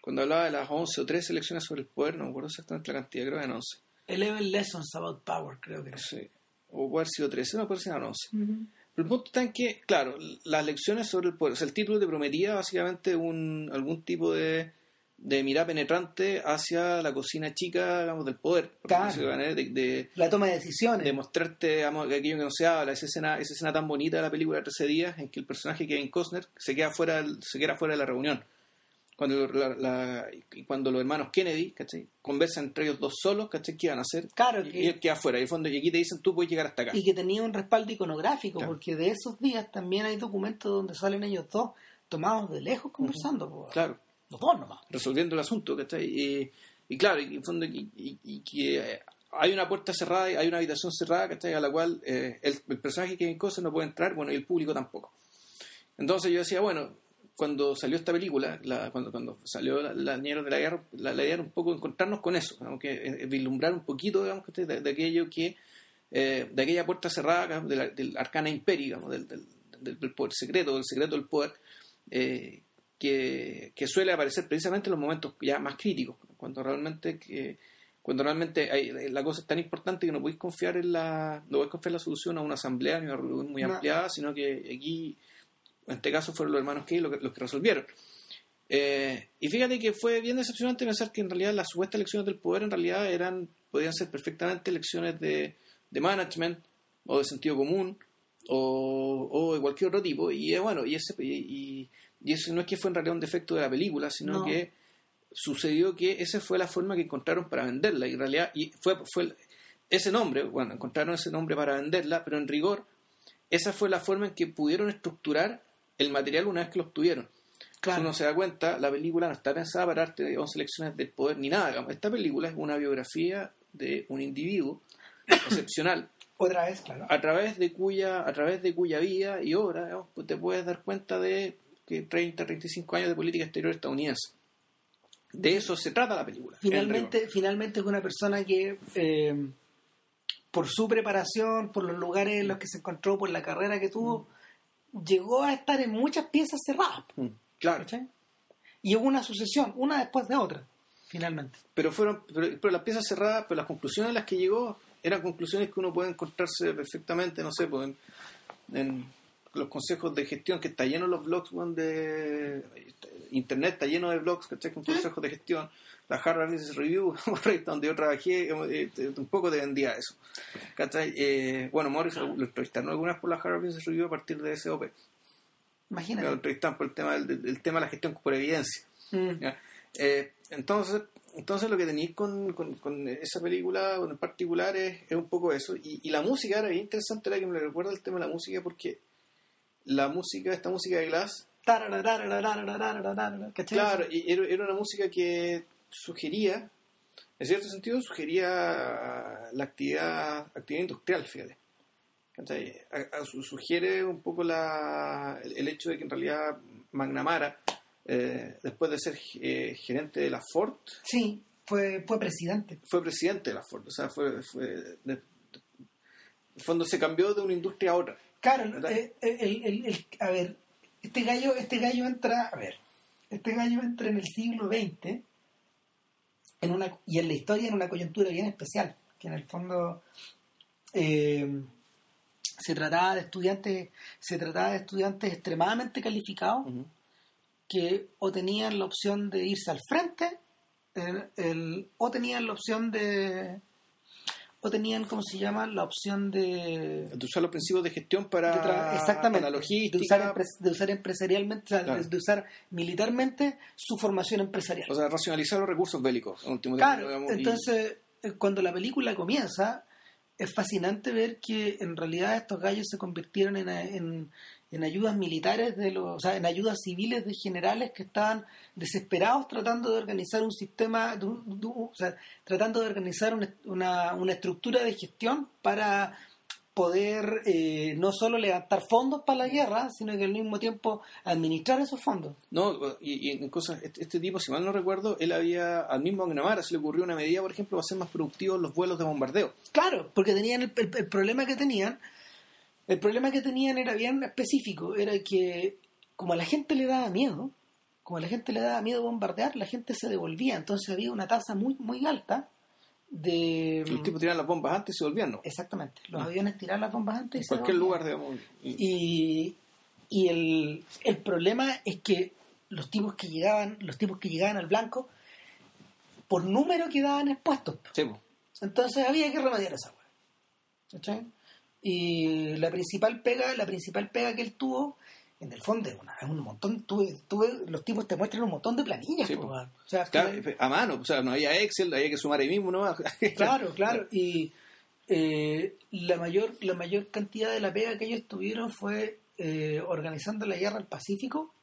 Cuando hablaba de las 11 o 13 elecciones sobre el poder, no me acuerdo exactamente la cantidad, creo que eran 11. Eleven Lessons About Power, creo que sé, o puede haber sido 13, no puede ser eran 11. Pero el punto está en que, claro, las lecciones sobre el poder, o sea, el título te prometía básicamente un, algún tipo de, de mirada penetrante hacia la cocina chica, digamos, del poder. Claro. decirlo de de- La toma de decisiones. de mostrarte digamos, que aquello que no se habla, esa escena, esa escena tan bonita de la película de 13 días en que el personaje Kevin Costner se queda fuera, se queda fuera de la reunión. Cuando, la- la- y cuando los hermanos Kennedy ¿cachai? conversan entre ellos dos solos, ¿cachai? ¿qué van a hacer? Claro, y, que- y él queda fuera. Y, en fondo, y aquí te dicen, tú puedes llegar hasta acá. y que tenía un respaldo iconográfico, Claro. porque de esos días también hay documentos donde salen ellos dos tomados de lejos conversando. Claro. Resolviendo el asunto, ¿cachai? Y, y claro, y, en fondo, y, que eh, hay una puerta cerrada, hay una habitación cerrada, ¿cachai? A la cual eh, el, personaje Kevin Costner no puede entrar, bueno, y el público tampoco. Entonces yo decía, bueno, cuando salió esta película, la- cuando, cuando salió la, la de la Guerra, la, idea era un poco encontrarnos con eso, que, eh, vislumbrar un poquito, digamos, de, de aquello que, eh, de aquella puerta cerrada, del arcana imperio, del, del, del- poder secreto, del secreto del poder, eh, que, que suele aparecer precisamente en los momentos ya más críticos, cuando realmente que, cuando realmente hay- la cosa es tan importante que no podéis confiar en la no podéis confiar en la solución a una asamblea ni una reunión muy No. ampliada, sino que aquí en este caso fueron los hermanos Key los que, los que resolvieron. Eh, y fíjate que fue bien decepcionante pensar que en realidad las supuestas elecciones del poder en realidad eran podían ser perfectamente elecciones de, de management o de sentido común o, o de cualquier otro tipo y eh, bueno y ese y, y- y eso no es que fue en realidad un defecto de la película sino No. que sucedió que esa fue la forma que encontraron para venderla y en realidad y fue fue ese nombre bueno encontraron ese nombre para venderla pero en rigor esa fue la forma en que pudieron estructurar el material una vez que lo obtuvieron Claro. si uno se da cuenta, la película no está pensada para darte de 11 lecciones del poder ni nada. digamos. Esta película es una biografía de un individuo excepcional Otra vez, claro. a través de cuya a través de cuya vida y obra digamos, pues te puedes dar cuenta de que 30, 35 años de política exterior estadounidense. De eso se trata la película. Finalmente, finalmente es una persona que, eh, por su preparación, por los lugares en los que se encontró, por la carrera que tuvo, llegó a estar en muchas piezas cerradas. Mm, Claro. ¿cachai? Y hubo una sucesión, una después de otra, finalmente. pero fueron pero, pero las piezas cerradas pero las conclusiones a las que llegó eran conclusiones que uno puede encontrarse perfectamente no sé pues en, en los consejos de gestión que está lleno los blogs weón, de internet está lleno de blogs ¿cachai? con consejos de gestión la Harvard Business Review donde yo trabajé eh, eh, un poco te vendía eso ¿cachai? Eh, bueno Morris lo entrevistaron algunas por la Harvard Business Review a partir de SOP lo Imagínate. entrevistaron por el tema del, del tema de la gestión por evidencia Mm. Eh, entonces, entonces lo que tenéis con, con, con esa película en particular es, es un poco eso. Y, y la música era bien interesante la que me recuerda el tema de la música porque la música, esta música de Glass. Claro, y era una música que sugería, en cierto sentido, sugería la actividad, actividad industrial, fíjate. Sugiere un poco la, el, hecho de que en realidad Magnamara, después de ser gerente de la Ford. Sí, fue, fue presidente. Fue presidente de la Ford, o sea, fue, fue de, fondo se cambió de una industria a otra. Claro, eh, el, el, el, a ver, este gallo, este gallo entra, a ver, este gallo entra en el siglo XX en una, y en la historia en una coyuntura bien especial, que en el fondo eh, se trataba de estudiantes, se trataba de estudiantes extremadamente calificados uh -huh. que o tenían la opción de irse al frente, el, el, o tenían la opción de o tenían, ¿cómo se llama? La opción de... De usar los principios de gestión para, de exactamente, para la logística. De usar, de usar empresarialmente, o sea, claro. de, usar militarmente su formación empresarial. O sea, racionalizar los recursos bélicos. En último claro, tiempo, digamos, entonces, y... cuando la película comienza, es fascinante ver que en realidad estos gallos se convirtieron en, en, en ayudas militares, de los, o sea, en ayudas civiles de generales que estaban desesperados tratando de organizar un sistema, de, de, o sea, tratando de organizar una, una, una, estructura de gestión para poder eh, no solo levantar fondos para la guerra, sino que al mismo tiempo administrar esos fondos. No, y, y en cosas, este, este, tipo, si mal no recuerdo, él había, al mismo Agnamara se le ocurrió una medida, por ejemplo, para hacer más productivos los vuelos de bombardeo. Claro, porque tenían el, el, el problema que tenían, el problema que tenían era bien específico, era que como a la gente le daba miedo, como a la gente le daba miedo bombardear, la gente se devolvía, entonces había una tasa muy muy alta de... El tipo tiraba las bombas antes y se volvían, ¿no? Exactamente, los aviones tiraban las bombas antes y en cualquier lugar, digamos. Y, y el, el problema es que los tipos que llegaban, los tipos que llegaban al blanco, por número quedaban expuestos. Sí, Entonces había que remediar esa hueá. Y la principal pega, la principal pega que él tuvo, en el fondo es, un montón, tuve, tuve, los tipos te muestran un montón de planillas, sí, o sea, claro, que, a mano, o sea, no había Excel, había que sumar ahí mismo, ¿no? claro, claro, y eh, la mayor, la mayor cantidad de la pega que ellos tuvieron fue eh, organizando la guerra al Pacífico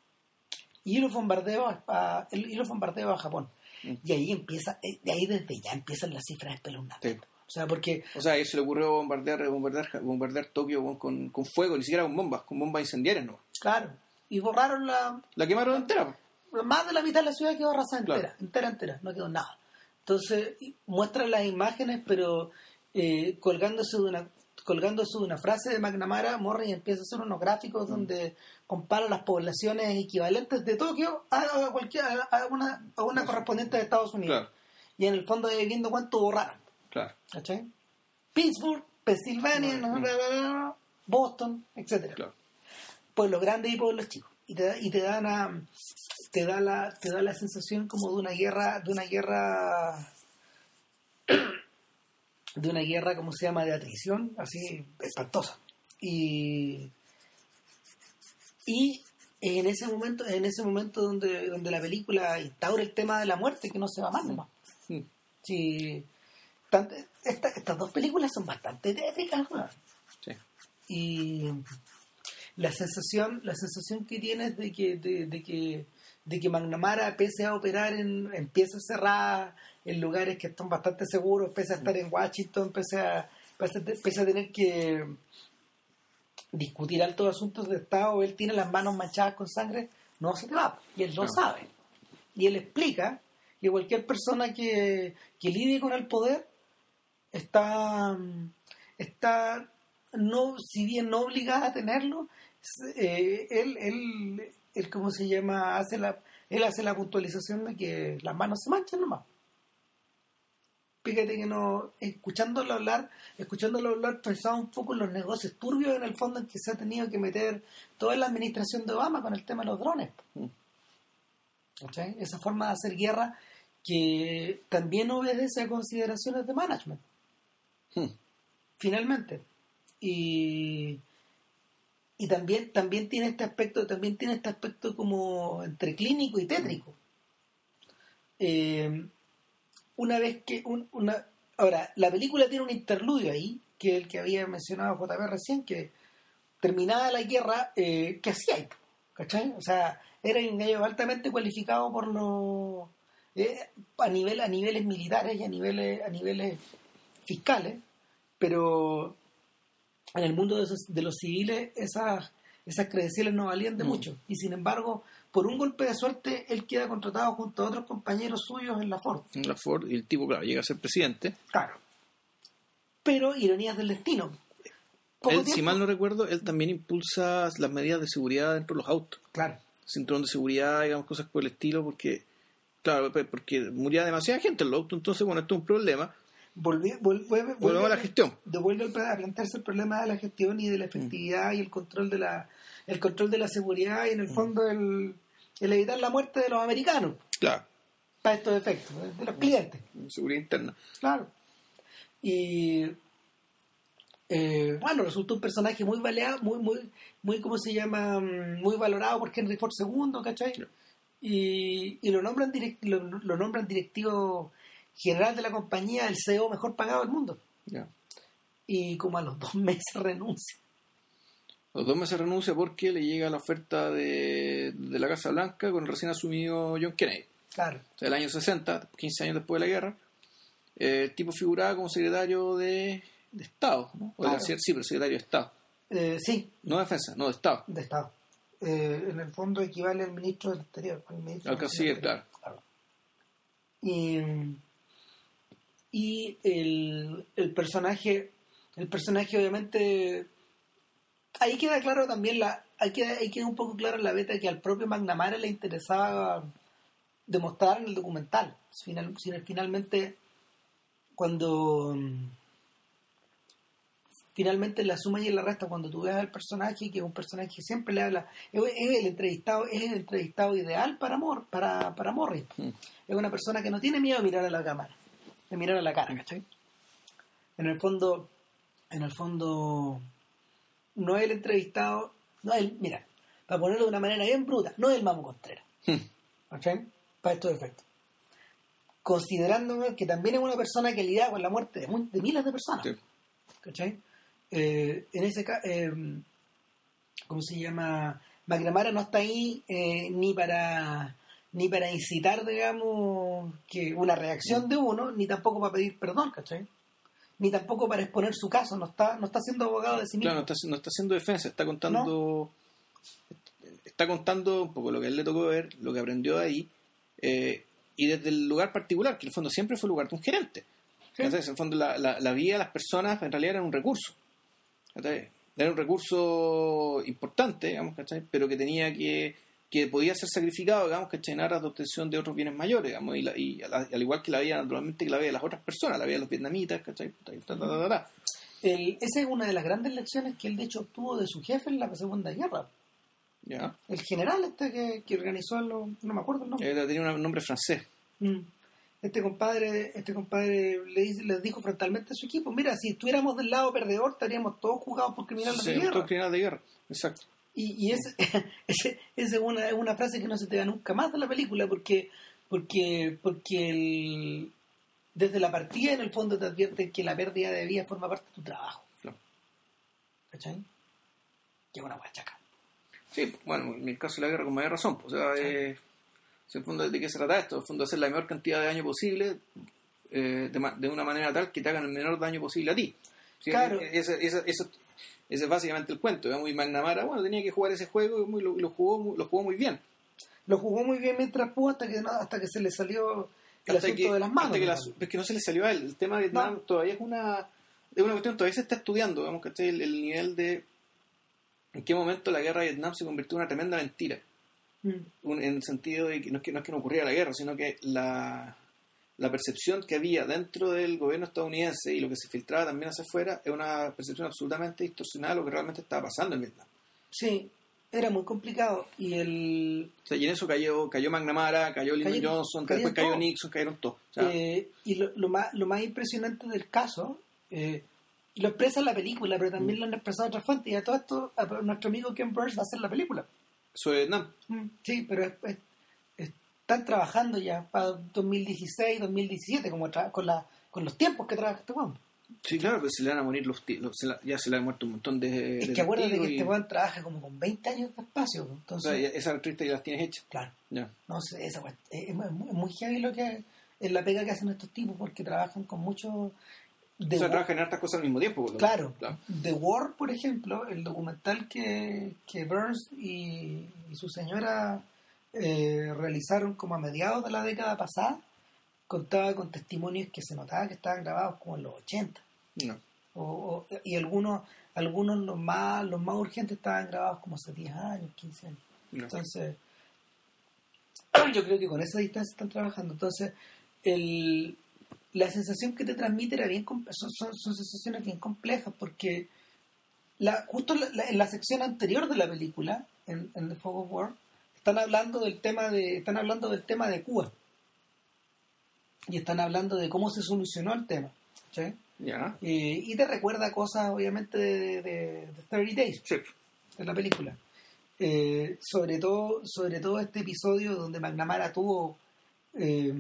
y los bombardeos a, y los bombardeos a Japón. Mm. Y ahí empieza, eh, de ahí desde ya empiezan las cifras espeluznantes. Sí. O sea, porque... O sea, a se le ocurrió bombardear, bombardear, bombardear Tokio con, con, fuego, ni siquiera con bombas, con bombas incendiarias, ¿no? Claro. Y borraron la... La quemaron entera. Más de la mitad de la ciudad quedó arrasada claro. entera, entera, entera, no quedó nada. Entonces, muestran las imágenes, pero eh, colgándose de una colgándose de una frase de McNamara, Morris empieza a hacer unos gráficos mm. donde compara las poblaciones equivalentes de Tokio a, a cualquier a una, a una correspondiente de Estados Unidos. Claro. Y en el fondo viendo cuánto borraron. Claro. ¿Cachai? Pittsburgh, Pensilvania, no, Boston, etcétera. Claro. Pueblos grandes y pueblos chicos. Y te, y te da una, te da la te da la sensación como de una guerra de una guerra de una guerra como se llama de atrición así espantosa y y en ese momento en ese momento donde donde la película instaura el tema de la muerte que no se va más nomás sí. sí esta, estas dos películas son bastante tétricas ¿no? sí. y la sensación la sensación que tienes de que de, de que de que McNamara pese a operar en, en piezas cerradas en lugares que están bastante seguros pese a estar en Washington pese a pese a, pese a tener que discutir altos asuntos de Estado él tiene las manos manchadas con sangre no se te va y él lo no. sabe y él explica que cualquier persona que, que lidie con el poder está, está no, si bien no obligada a tenerlo, eh, él, él, él, ¿cómo se llama? Hace la, él hace la puntualización de que las manos se manchan nomás. Fíjate que no, escuchándolo hablar, escuchándolo hablar, pensaba un poco en los negocios turbios en el fondo en que se ha tenido que meter toda la administración de Obama con el tema de los drones. Mm. ¿Okay? Esa forma de hacer guerra que también obedece a consideraciones de management. Hmm. Finalmente. Y, y también, también tiene este aspecto, también tiene este aspecto como entre clínico y tétrico. Eh, una vez que un, una ahora, la película tiene un interludio ahí, que el que había mencionado JP recién, que terminada la guerra, eh, ¿qué hacía? ¿Cachai? O sea, era un gallo altamente cualificado por los eh, a nivel a niveles militares y a niveles a niveles fiscales, pero en el mundo de, esos, de los civiles esas, esas credenciales no valían de Mm. mucho. Y sin embargo, por un golpe de suerte, él queda contratado junto a otros compañeros suyos en la Ford. En la Ford, y el tipo, claro, llega a ser presidente. Claro. Pero ironías del destino. Él, si mal no recuerdo, él también impulsa las medidas de seguridad dentro de los autos. Claro. Cinturón de seguridad, digamos, cosas por el estilo, porque, claro, porque moría demasiada gente en los autos, entonces, bueno, esto es un problema. Volví- vuel- vuelve, Volvemos a la gestión. devuelve el- a plantearse el problema de la gestión y de la efectividad y el control de la el control de la seguridad y en el fondo el, el evitar la muerte de los americanos. Claro, para estos efectos de los clientes. Seguridad interna. claro. Y eh, bueno resultó un personaje muy baleado muy muy muy cómo se llama Mm, muy valorado por Henry Ford II ¿cachai? Y, y lo nombran direct- lo, lo nombran directivo general de la compañía el CEO mejor pagado del mundo y como a los dos meses renuncia. Los dos meses renuncia porque le llega la oferta de, de la Casa Blanca con el recién asumido John Kennedy. Claro, O sea, el año 60, 15 años después de la guerra. Eh, el tipo figuraba como secretario de, de Estado, ¿no? O de Claro. sí, pero secretario de Estado. Eh, sí, No de defensa, no de Estado. de Estado. Eh, en el fondo equivale al ministro del Exterior. Al ministro Al del canciller, Exterior. claro. Y, y el, el personaje, el personaje obviamente, ahí queda claro también la, ahí queda, ahí queda un poco claro la beta que al propio McNamara le interesaba demostrar en el documental. Final- finalmente, cuando finalmente la suma y la resta cuando tú ves al personaje que es un personaje que siempre le habla es, el entrevistado es el entrevistado ideal para Mor, para, para Morris Mm. es una persona que no tiene miedo de mirar a la cámara de mirar a la cara ¿cachai? en el fondo en el fondo no es el entrevistado no es el, mira para ponerlo de una manera bien bruta no es el Mamo Contreras Hmm. ¿cachai? para estos efectos considerando que también es una persona que lidia con la muerte de, miles de personas Sí. ¿cachai? Eh, en ese caso, ¿cómo se llama? McNamara no está ahí eh, ni para ni para incitar, digamos, que una reacción de uno, ni tampoco para pedir perdón, ¿cachai? Ni tampoco para exponer su caso, no está, no está siendo abogado de sí mismo. Claro, no está, no está haciendo defensa, está contando está contando un poco lo que a él le tocó ver, lo que aprendió de ahí, eh, y desde el lugar particular, que en el fondo siempre fue el lugar de un gerente. Sí. Entonces, en el fondo, la, la, la vida de las personas en realidad era un recurso. ¿cachai? Era un recurso importante, digamos, ¿cachai? pero que tenía que que podía ser sacrificado, digamos, que en aras de obtención de otros bienes mayores, digamos, y, la- y la- al igual que la vida, naturalmente, que la vida de las otras personas, la vida de los vietnamitas, ¿cachai? Ta, ta, ta. El- esa es una de las grandes lecciones que él, de hecho, obtuvo de su jefe en la Segunda Guerra. ¿Ya? El general este que, que organizó, lo- no me acuerdo el nombre. Eh, tenía un nombre francés. Mm. Este compadre, este compadre le dice- les dijo frontalmente a su equipo, mira, si estuviéramos del lado perdedor estaríamos todos juzgados por criminales Sí, de guerra. todo criminal de guerra, exacto. Y, y ese- ese- esa es una, es una frase que no se te da nunca más de la película porque porque porque el- desde la partida en el fondo te advierten que la pérdida de vida forma parte de tu trabajo. Claro. ¿Cachai? Que es una guachaca. Sí, bueno, en el caso de la guerra con mayor razón. pues, O sea, eh, en el fondo de qué se trata esto, en el fondo hacer la menor cantidad de daño posible eh, de, de una manera tal que te hagan el menor daño posible a ti. Claro. Ese, ese- eso- ese es básicamente el cuento. digamos, y McNamara, bueno, tenía que jugar ese juego y lo, lo jugó, muy- lo jugó muy bien. Lo jugó muy bien mientras pudo hasta que, no- hasta que se le salió el Hasta asunto que, de las manos. hasta que la- digamos. es que no se le salió a él. El tema de Vietnam No. todavía es una, es una cuestión, todavía se está estudiando, digamos, ¿cachai? El, el nivel de en qué momento la guerra de Vietnam se convirtió en una tremenda mentira. Mm. Un- en el sentido de que no es que no, es que no ocurriera la guerra, sino que la, la percepción que había dentro del gobierno estadounidense y lo que se filtraba también hacia afuera es una percepción absolutamente distorsionada de lo que realmente estaba pasando en Vietnam. Sí, era muy complicado. Y el, O sea, y en eso cayó, cayó McNamara, cayó Lyndon Johnson, cayeron después cayó. Nixon, cayeron todos. O sea, Eh, y lo, lo más, lo más impresionante del caso, eh, lo expresa en la película, pero Mm. también lo han expresado otras fuentes. Y a todo esto, a nuestro amigo Ken Burns va a hacer la película. sobre Vietnam. Sí, pero es- es- están trabajando ya para 2016, 2017, como tra- con, la, con los tiempos que trabaja este weón. Sí, claro, pero se le van a morir los tíos. ya se le han muerto un montón de. Es de que acuérdate que testigos este y- weón trabaja como con 20 años de espacio. pues, O Entonces, sea, ya- esas artistas ya las tienes hechas. claro, Ya. no sé, esa es, es muy, muy heavy lo que es la pega que hacen estos tipos porque trabajan con mucho The o sea, trabajan en hartas cosas al mismo tiempo. por Claro. The War, por ejemplo, el documental que, que Burns y, y su señora eh, realizaron como a mediados de la década pasada, contaba con testimonios que se notaba que estaban grabados como en los 80. No. O, o- y algunos algunos los más los más urgentes estaban grabados como hace 10 años, 15 años. No. Entonces, yo creo que con esa distancia están trabajando. Entonces, el, la sensación que te transmite era bien son, son, son sensaciones bien complejas porque la, justo la- la- en la sección anterior de la película, en, en The Fog of War, están hablando del tema de están hablando del tema de Cuba y están hablando de cómo se solucionó el tema. ¿sí? Ya. Eh, y te recuerda cosas, obviamente, de, de, de 30 Days, Sí. de la película. Eh, sobre todo sobre todo este episodio donde McNamara tuvo, eh,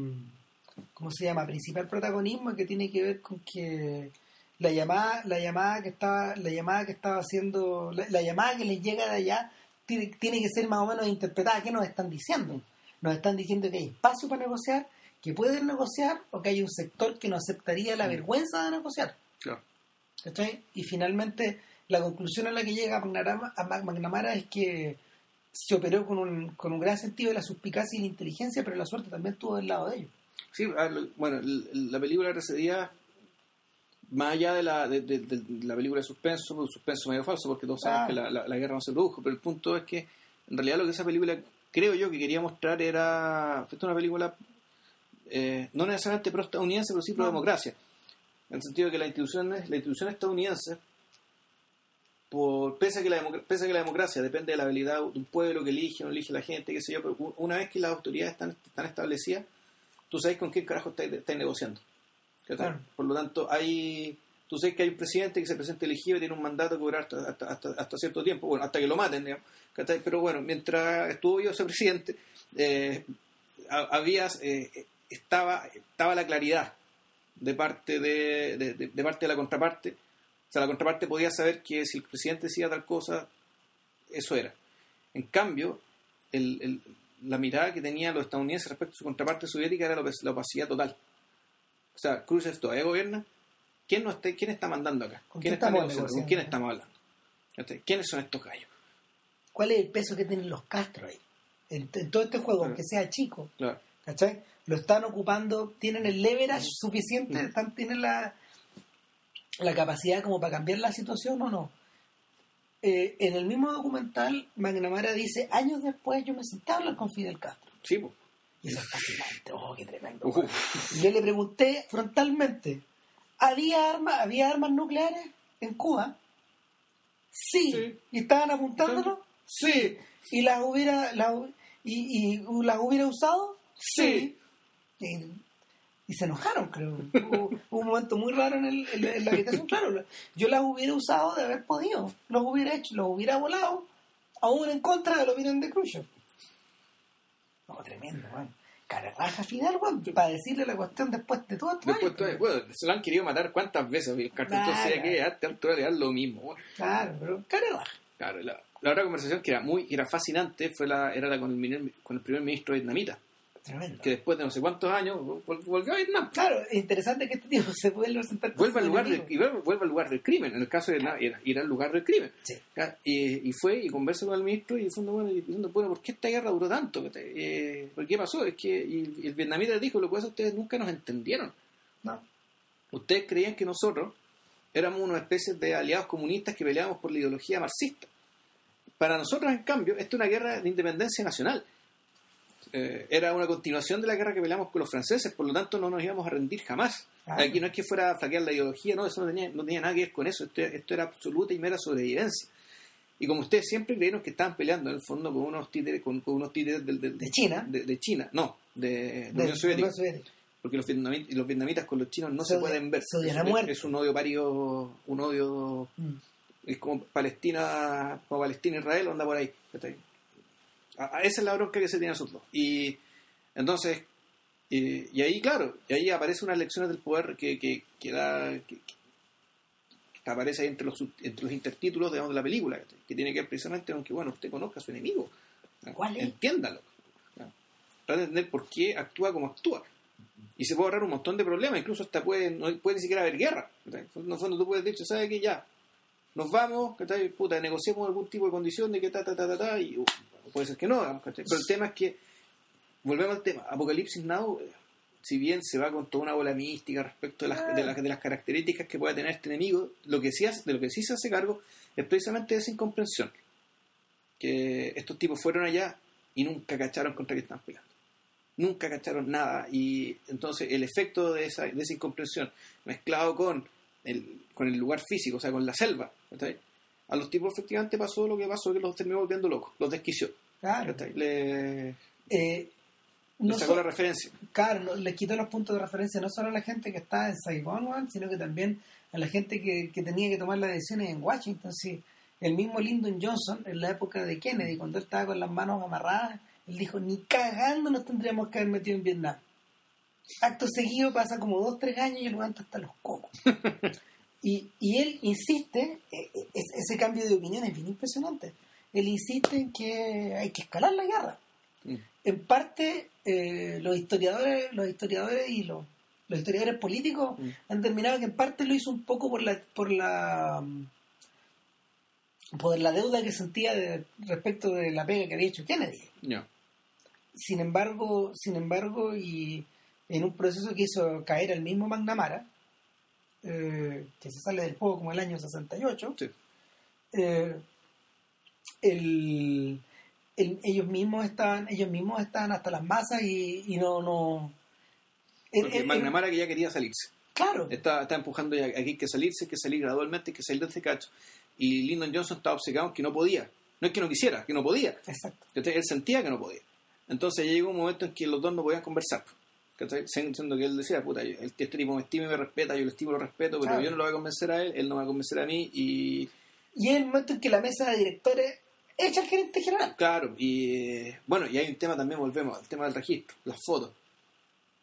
¿cómo se llama?, principal protagonismo que tiene que ver con que la llamada la llamada que estaba la llamada que estaba haciendo la, la llamada que les llega de allá tiene, tiene que ser más o menos interpretada. ¿Qué nos están diciendo? Nos están diciendo que hay espacio para negociar, que pueden negociar o que hay un sector que no aceptaría la vergüenza de negociar. Claro. Y finalmente la conclusión a la que llega McNamara, a McNamara es que se operó con un, con un gran sentido de la suspicacia y la inteligencia, pero la suerte también estuvo del lado de ellos. Sí, bueno, la película recibía más allá de la, de, de- de la película de suspenso, un suspenso medio falso, porque todos saben Ah. que la, la- la guerra no se produjo, pero el punto es que en realidad lo que esa película creo yo que quería mostrar era, fue una película eh, no necesariamente pro-estadounidense, pero sí pro-democracia, en el sentido de que la institución, la institución estadounidense, por, pese, a que la pese a que la democracia depende de la habilidad de un pueblo que elige o no elige la gente, qué sé yo, pero una vez que las autoridades están, están establecidas, tú sabes con qué carajo estáis negociando. Claro. Por lo tanto, hay, tú sabes que hay un presidente que se presenta elegido y tiene un mandato que durar hasta, hasta, hasta, hasta cierto tiempo, bueno, hasta que lo maten, digamos, pero bueno, mientras estuvo yo ese presidente, eh, ha- había, eh, estaba, estaba la claridad de parte de, de, de- de parte de la contraparte. O sea, la contraparte podía saber que si el presidente decía tal cosa, eso era. En cambio, el- el- la mirada que tenían los estadounidenses respecto a su contraparte soviética era la opacidad total. O sea, Khrushchev todavía gobierna. ¿Quién, no está, ¿Quién está mandando acá? ¿Con ¿Quién estamos negociando? ¿Con negociando? quién estamos hablando? ¿Quiénes son estos gallos? ¿Cuál es el peso que tienen los Castro ahí? En, en todo este juego, Claro. aunque sea chico, Claro. ¿cachai? Lo están ocupando, tienen el leverage suficiente, Mm. están, tienen la, la capacidad como para cambiar la situación o no. Eh, en el mismo documental, McNamara dice, años después yo me senté a hablar con Fidel Castro. Sí, pues. Y eso es fascinante, oh, qué tremendo. Yo le pregunté frontalmente, ¿había armas, ¿había armas nucleares en Cuba? Sí. Sí. ¿Y estaban apuntándonos? Sí. ¿Y las hubiera, las y, y las hubiera usado? Sí. Y, y se enojaron, creo. Hubo, hubo un momento muy raro en, el- en la- en la habitación. Claro, la- yo las hubiera usado de haber podido. Los hubiera hecho, los hubiera volado, aún en contra de la opinión de Khrushchev. Tremendo, weón. Cara raja final, weón, para decirle la cuestión después de todo esto. Después, todo- bueno, se lo han querido matar cuántas veces. El cartucho Claro. sea que a esta altura le dan lo mismo. Claro, pero cara raja. Claro, la, la otra conversación que era muy era fascinante fue la, era la con el, con el primer ministro vietnamita, Tremendo. que después de no sé cuántos años vol- volvió a Vietnam. Claro, es interesante que este tipo se vuelva a sentar con Vuelve al, lugar del, vuelve, al lugar del crimen. En el caso de la- era ir al lugar del crimen. Sí. Y, y fue y conversa con el ministro y diciendo, bueno, diciendo, bueno, ¿por qué esta guerra duró tanto? Eh, ¿Por qué pasó? Es que y, y el vietnamita dijo, lo que pasa es que ustedes nunca nos entendieron. No, Ustedes creían que nosotros éramos una especie de aliados comunistas que peleábamos por la ideología marxista. Para nosotros, en cambio, esto es una guerra de independencia nacional. Eh, era una continuación de la guerra que peleamos con los franceses, por lo tanto no nos íbamos a rendir jamás. Aquí no es que fuera a flaquear la ideología, no, eso no tenía, no tenía nada que ver con eso, esto, esto era absoluta y mera sobrevivencia. Y como ustedes siempre creyeron que estaban peleando en el fondo con unos títeres, con, con unos títeres del- del- De China. de, de China, no, de, de de- Unión Soviética porque los vietnamitas, los vietnamitas con los chinos no Se pueden ver. se es, un odio pario, un odio Mm. es como Palestina, como Palestina Israel anda por ahí. A- a- esa es la bronca que se tiene nosotros. Y entonces, y, y ahí claro, y ahí aparece unas lecciones del poder que, que, que da que, que aparece ahí entre los entre los intertítulos digamos, de la película, que tiene que ver precisamente con que bueno, usted conozca a su enemigo. ¿Cuál es? Entiéndalo. ¿no? Trate de entender por qué actúa como actúa. Y se puede ahorrar un montón de problemas, incluso hasta puede, no puede ni siquiera haber guerra. En el fondo tú puedes decir, ¿sabes qué? Ya, nos vamos, ¿cachai? Puta, negociemos algún tipo de condición de que ta, ta, ta, ta, ta, y uh, puede ser que no. Pero el tema es que, volvemos al tema, Apocalipsis Now, eh, si bien se va con toda una bola mística respecto de las, de las, de las características que puede tener este enemigo, lo que sí hace, de lo que sí se hace cargo es precisamente esa incomprensión. Que estos tipos fueron allá y nunca cacharon contra qué estaban peleando. Nunca cacharon nada. Y entonces el efecto de esa, de esa incomprensión, mezclado con el, con el lugar físico, o sea, con la selva, a los tipos efectivamente pasó lo que pasó, que los terminó volviendo locos, los desquició. Claro. Le, Eh, le sacó so- la referencia. claro, les quitó los puntos de referencia no solo a la gente que estaba en Saigón, weón, sino que también a la gente que, que tenía que tomar las decisiones en Washington. Sí. El mismo Lyndon Johnson, en la época de Kennedy, cuando él estaba con las manos amarradas, él dijo, ni cagando nos tendríamos que haber metido en Vietnam. Acto seguido pasa como dos, tres años y el levanta hasta los cocos. y, y él insiste, eh, eh, es- ese cambio de opinión es bien impresionante. Él insiste en que hay que escalar la guerra Mm. en parte eh, los historiadores los historiadores y los, los historiadores políticos Mm. han determinado que en parte lo hizo un poco por la por la por la deuda que sentía de- respecto de la pega que había hecho Kennedy sin embargo sin embargo y en un proceso que hizo caer al mismo McNamara eh, que se sale del juego como el año 68 Sí. eh, el- el- ellos mismos estaban ellos mismos estaban hasta las masas y, y no no Porque el- McNamara que ya quería salirse. claro Está, está empujando ya, aquí que salirse, que salir gradualmente, que salir de este cacho. Y Lyndon Johnson estaba obcecado que no podía. No es que no quisiera, que no podía. exacto ¿cachai? Él sentía que no podía. Entonces llegó un momento en que los dos no podían conversar. Siendo que él decía, puta, yo- este tipo me estima y me respeta, yo lo estimo y lo respeto, pero Claro. yo no lo voy a convencer a él, él no me va a convencer a mí. Y y es el momento en que la mesa de directores echa al gerente general claro, y eh, bueno, y hay un tema también, volvemos al tema del registro, las fotos.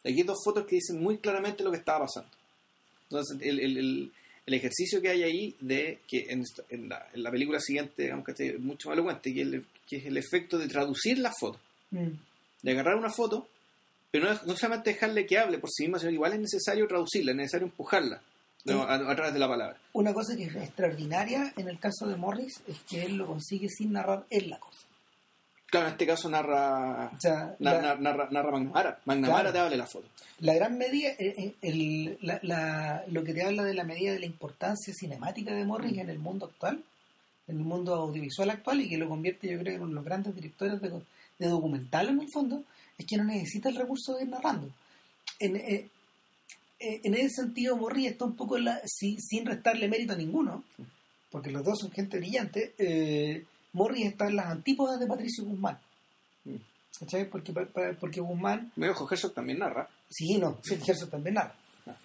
Aquí hay dos fotos que dicen muy claramente lo que estaba pasando. Entonces, el, el- el- el ejercicio que hay ahí de que en, la, en la película siguiente, digamos que es mucho más elocuente, que, el- que es el efecto de traducir las fotos. Mm. de agarrar una foto, pero no, no solamente dejarle que hable por sí misma, sino que igual es necesario traducirla, es necesario empujarla ¿no? a, a través de la palabra. una cosa que es extraordinaria en el caso de Morris es que él lo consigue sin narrar él la cosa Claro, en este caso narra, o sea na- la- na- narra, narra McNamara. McNamara Claro. te habla la foto. La gran medida, eh, eh, el- la- la- lo que te habla de la medida de la importancia cinemática de Morris en el mundo actual, en el mundo audiovisual actual, y que lo convierte, yo creo, en uno de los grandes directores de, de documental en el fondo, es que no necesita el recurso de ir narrando. En, eh, eh, en ese sentido, Morris está un poco en la- si- sin restarle mérito a ninguno, porque los dos son gente brillante. Eh, Morris está en las antípodas de Patricio Guzmán. ¿Cachai? Porque, porque Guzmán Me ojo, Herzog también narra. Sí, no, sí, Herzog también narra.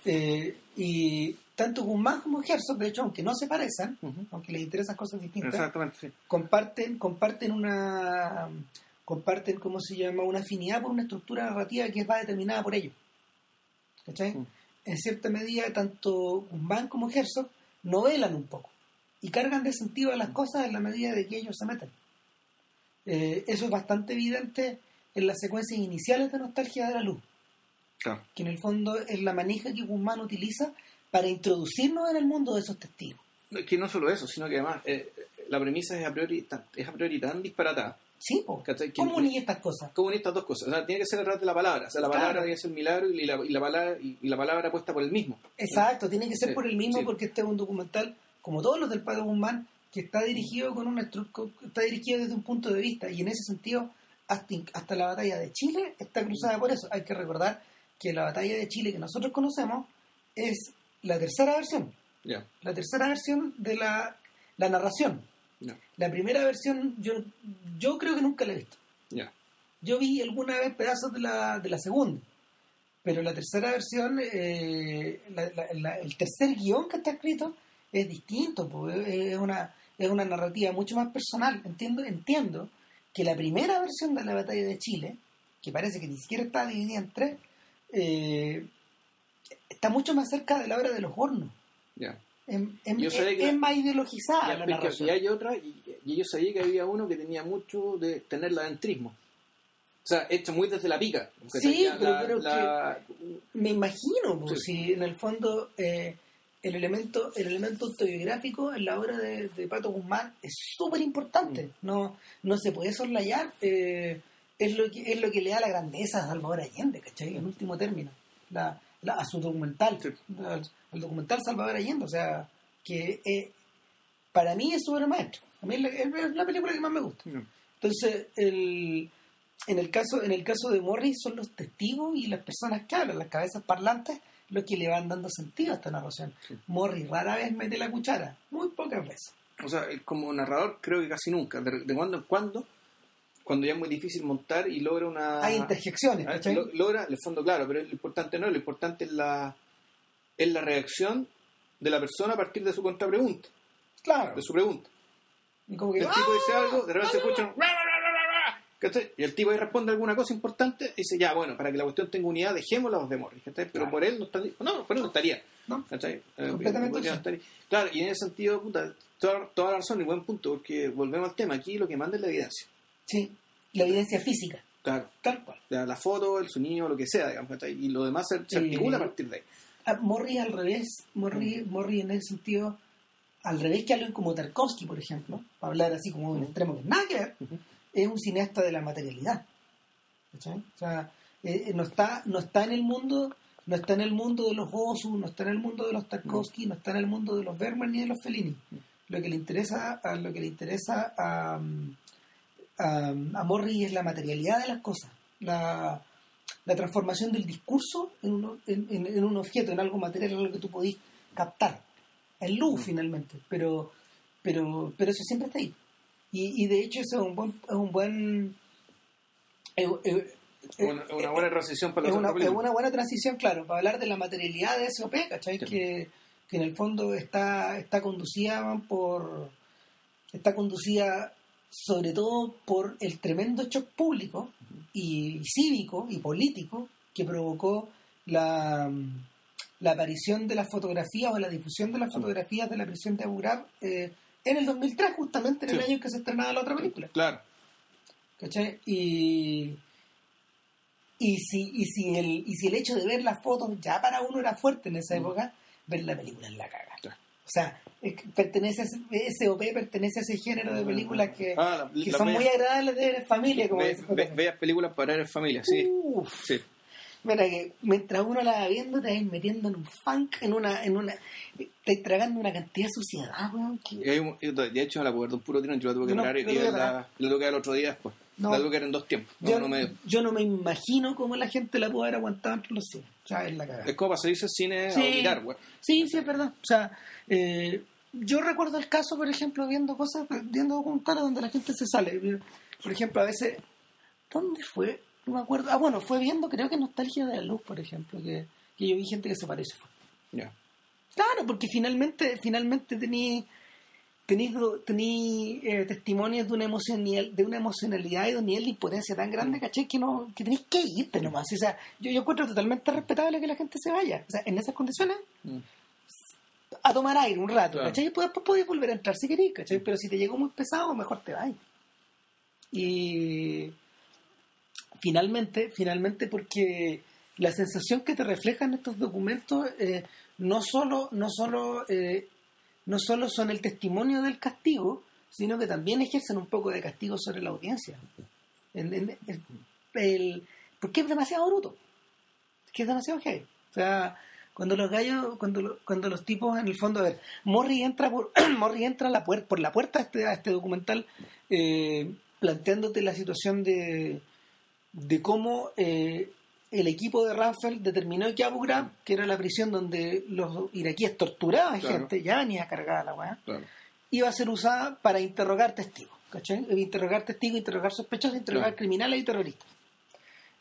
Eh, y tanto Guzmán como Herzog, de hecho, aunque no se parecen, aunque les interesan cosas distintas, sí. comparten, comparten una comparten, ¿cómo se llama? Una afinidad por una estructura narrativa que va determinada por ellos. ¿Cachai? Mm. En cierta medida, tanto Guzmán como Herzog novelan un poco y cargan de sentido a las cosas en la medida de que ellos se meten. Eh, eso es bastante evidente en las secuencias iniciales de Nostalgia de la Luz Claro. que en el fondo es la manija que Guzmán utiliza para introducirnos en el mundo de esos testigos. Que no solo eso, sino que además eh, la premisa es a priori es a priori tan disparatada. Sí, ¿cómo unir estas cosas? ¿Cómo unir estas dos cosas? O sea, tiene que ser a través de la palabra. O sea, la Claro. palabra tiene que ser un milagro y la, y la palabra, y, y la palabra puesta por el mismo. Exacto, tiene que ser Sí, por el mismo sí. porque este es un documental, como todos los del padre Guzmán, que está dirigido con una está dirigido desde un punto de vista y en ese sentido hasta, hasta la batalla de Chile está cruzada por eso. Hay que recordar que la batalla de Chile que nosotros conocemos es la tercera versión, la tercera versión de la, la narración. Ya. La primera versión yo, yo creo que nunca la he visto. Yo vi alguna vez pedazos de la, de la segunda, pero la tercera versión, eh, la- la- la- el tercer guion que está escrito es distinto, es, una, es una narrativa mucho más personal. Entiendo, entiendo que la primera versión de la batalla de Chile, que parece que ni siquiera está dividida en tres, eh, está mucho más cerca de la obra de los hornos. Es- Yo sabía que- es más ideologizada la narración. y hay otra, y, y yo sabía que había uno que tenía mucho de tener la adentrismo. O sea, hecho muy desde la pica. Sí, pero, me imagino, pues, si en el fondo eh, el elemento el elemento autobiográfico en la obra de, Pato Guzmán es súper importante. Mm. No, no se puede soslayar. Eh, es, lo que, es lo que le da la grandeza a Salvador Allende, ¿cachai? En último término. La, a su documental. Al, documental Salvador Allende. O sea, que eh, para mí es su obra maestra. A mí es la, película que más me gusta. Entonces, el, en, el caso, en el caso de Morris son los testigos y las personas que hablan, las cabezas parlantes, los que le van dando sentido a esta narración. Morris rara vez mete la cuchara, muy pocas veces. O sea, como narrador creo que casi nunca. De, cuando en cuando, cuando ya es muy difícil montar y logra una... Hay interjecciones, logra, el fondo claro, pero lo importante no, lo importante es la, es la reacción de la persona a partir de su contrapregunta. Claro. De su pregunta. Y como que, el tipo dice ¡Ah! algo, de repente se escucha y el tipo ahí responde alguna cosa importante y dice, ya, bueno, para que la cuestión tenga unidad, dejemos la voz de Morris. Pero por él no estaría. No, por él no estaría. No, eh, Completamente Claro, y en ese sentido, puta, toda, toda, la razón y buen punto, porque volvemos al tema. Aquí lo que manda es la evidencia. Sí, la evidencia física. Claro. Tal cual. La, foto, el sonido, lo que sea, digamos. Y lo demás se, articula a partir de ahí. Ah, Morris al revés, Morris, Morris en ese sentido al revés que alguien como Tarkovsky, por ejemplo, para hablar así como de un extremo que nada que ver, es un cineasta de la materialidad. O sea, eh, eh, no, está, no está en el mundo no está en el mundo de los Osu, no está en el mundo de los Tarkovsky, no, está en el mundo de los Berman ni de los Fellini. Lo que le interesa a, lo que le interesa a, a, Morris es la materialidad de las cosas, la, la transformación del discurso en un, en, un objeto, en algo material, en algo que tú podís captar en luz finalmente, pero, pero, pero eso siempre está ahí. Y, y de hecho eso es un buen... Es un buen una, buena transición para es una, es una buena transición, claro, para hablar de la materialidad de SOP, ¿cachai? Que, que en el fondo está, está conducida por... Está conducida sobre todo por el tremendo shock público y cívico y político que provocó la la aparición de las fotografías o la difusión de las fotografías de la prisión de Abu Ghraib eh, en el 2003, justamente en el año en que se estrenaba la otra película. Claro. ¿Cachai? Y, y, si, y, si el, y si el hecho de ver las fotos ya para uno era fuerte en esa mm. época, ver la película en la caga. O sea, pertenece a ese, OP pertenece a ese género de películas que, ah, que son muy agradables de ver en familia. Como veas películas para ver en familia, sí. sí. Mira que mientras uno la va viendo te vas metiendo en un funk, en una, en una, estás tragando una cantidad de suciedad, weón. De hecho, la puedo un puro tiro, yo la tuve que parar y la, tuve que ver el otro día después. No, tuve que ver en dos tiempos. yo, no me... yo no me imagino cómo la gente la pudo haber aguantado entre los cines. O sea, es la cagada. Es como cine sí, a mirar, weón. Sí, sí, es verdad. O sea, eh, yo recuerdo el caso, por ejemplo, viendo cosas, viendo documentales donde la gente se sale. Por ejemplo, a veces, ¿dónde fue? No me acuerdo. Ah, bueno, fue viendo, creo que Nostalgia de la Luz, por ejemplo, que, que yo vi gente que se parece. Ya. Claro, porque finalmente, finalmente tení, tení, eh, testimonios de una, emocionalidad, de una emocionalidad y de un nivel de impotencia tan grande, mm. ¿cachai? Que, no, que tenéis que irte nomás. O sea, yo, yo encuentro totalmente respetable que la gente se vaya. O sea, en esas condiciones, mm. a tomar aire un rato, ¿cachai? Y después podés volver a entrar si querés, ¿cachai? Pero si te llegó muy pesado, mejor te vayas. Y finalmente, finalmente porque la sensación que te reflejan estos documentos eh, no solo, no solo, eh, no solo son el testimonio del castigo, sino que también ejercen un poco de castigo sobre la audiencia. porque es demasiado bruto. Es que es demasiado heavy. O sea, cuando los gallos, cuando, cuando los tipos, en el fondo, a ver, Morri entra por, Morri entra la puerta, por la puerta a este, a este documental eh, planteándote la situación de de cómo eh, el equipo de Rafael determinó que Abu Ghraib, que era la prisión donde los iraquíes torturaban gente, ya venía cargada la weá, iba a ser usada para interrogar testigos, ¿cachai? Interrogar testigos, interrogar sospechosos, interrogar criminales y terroristas.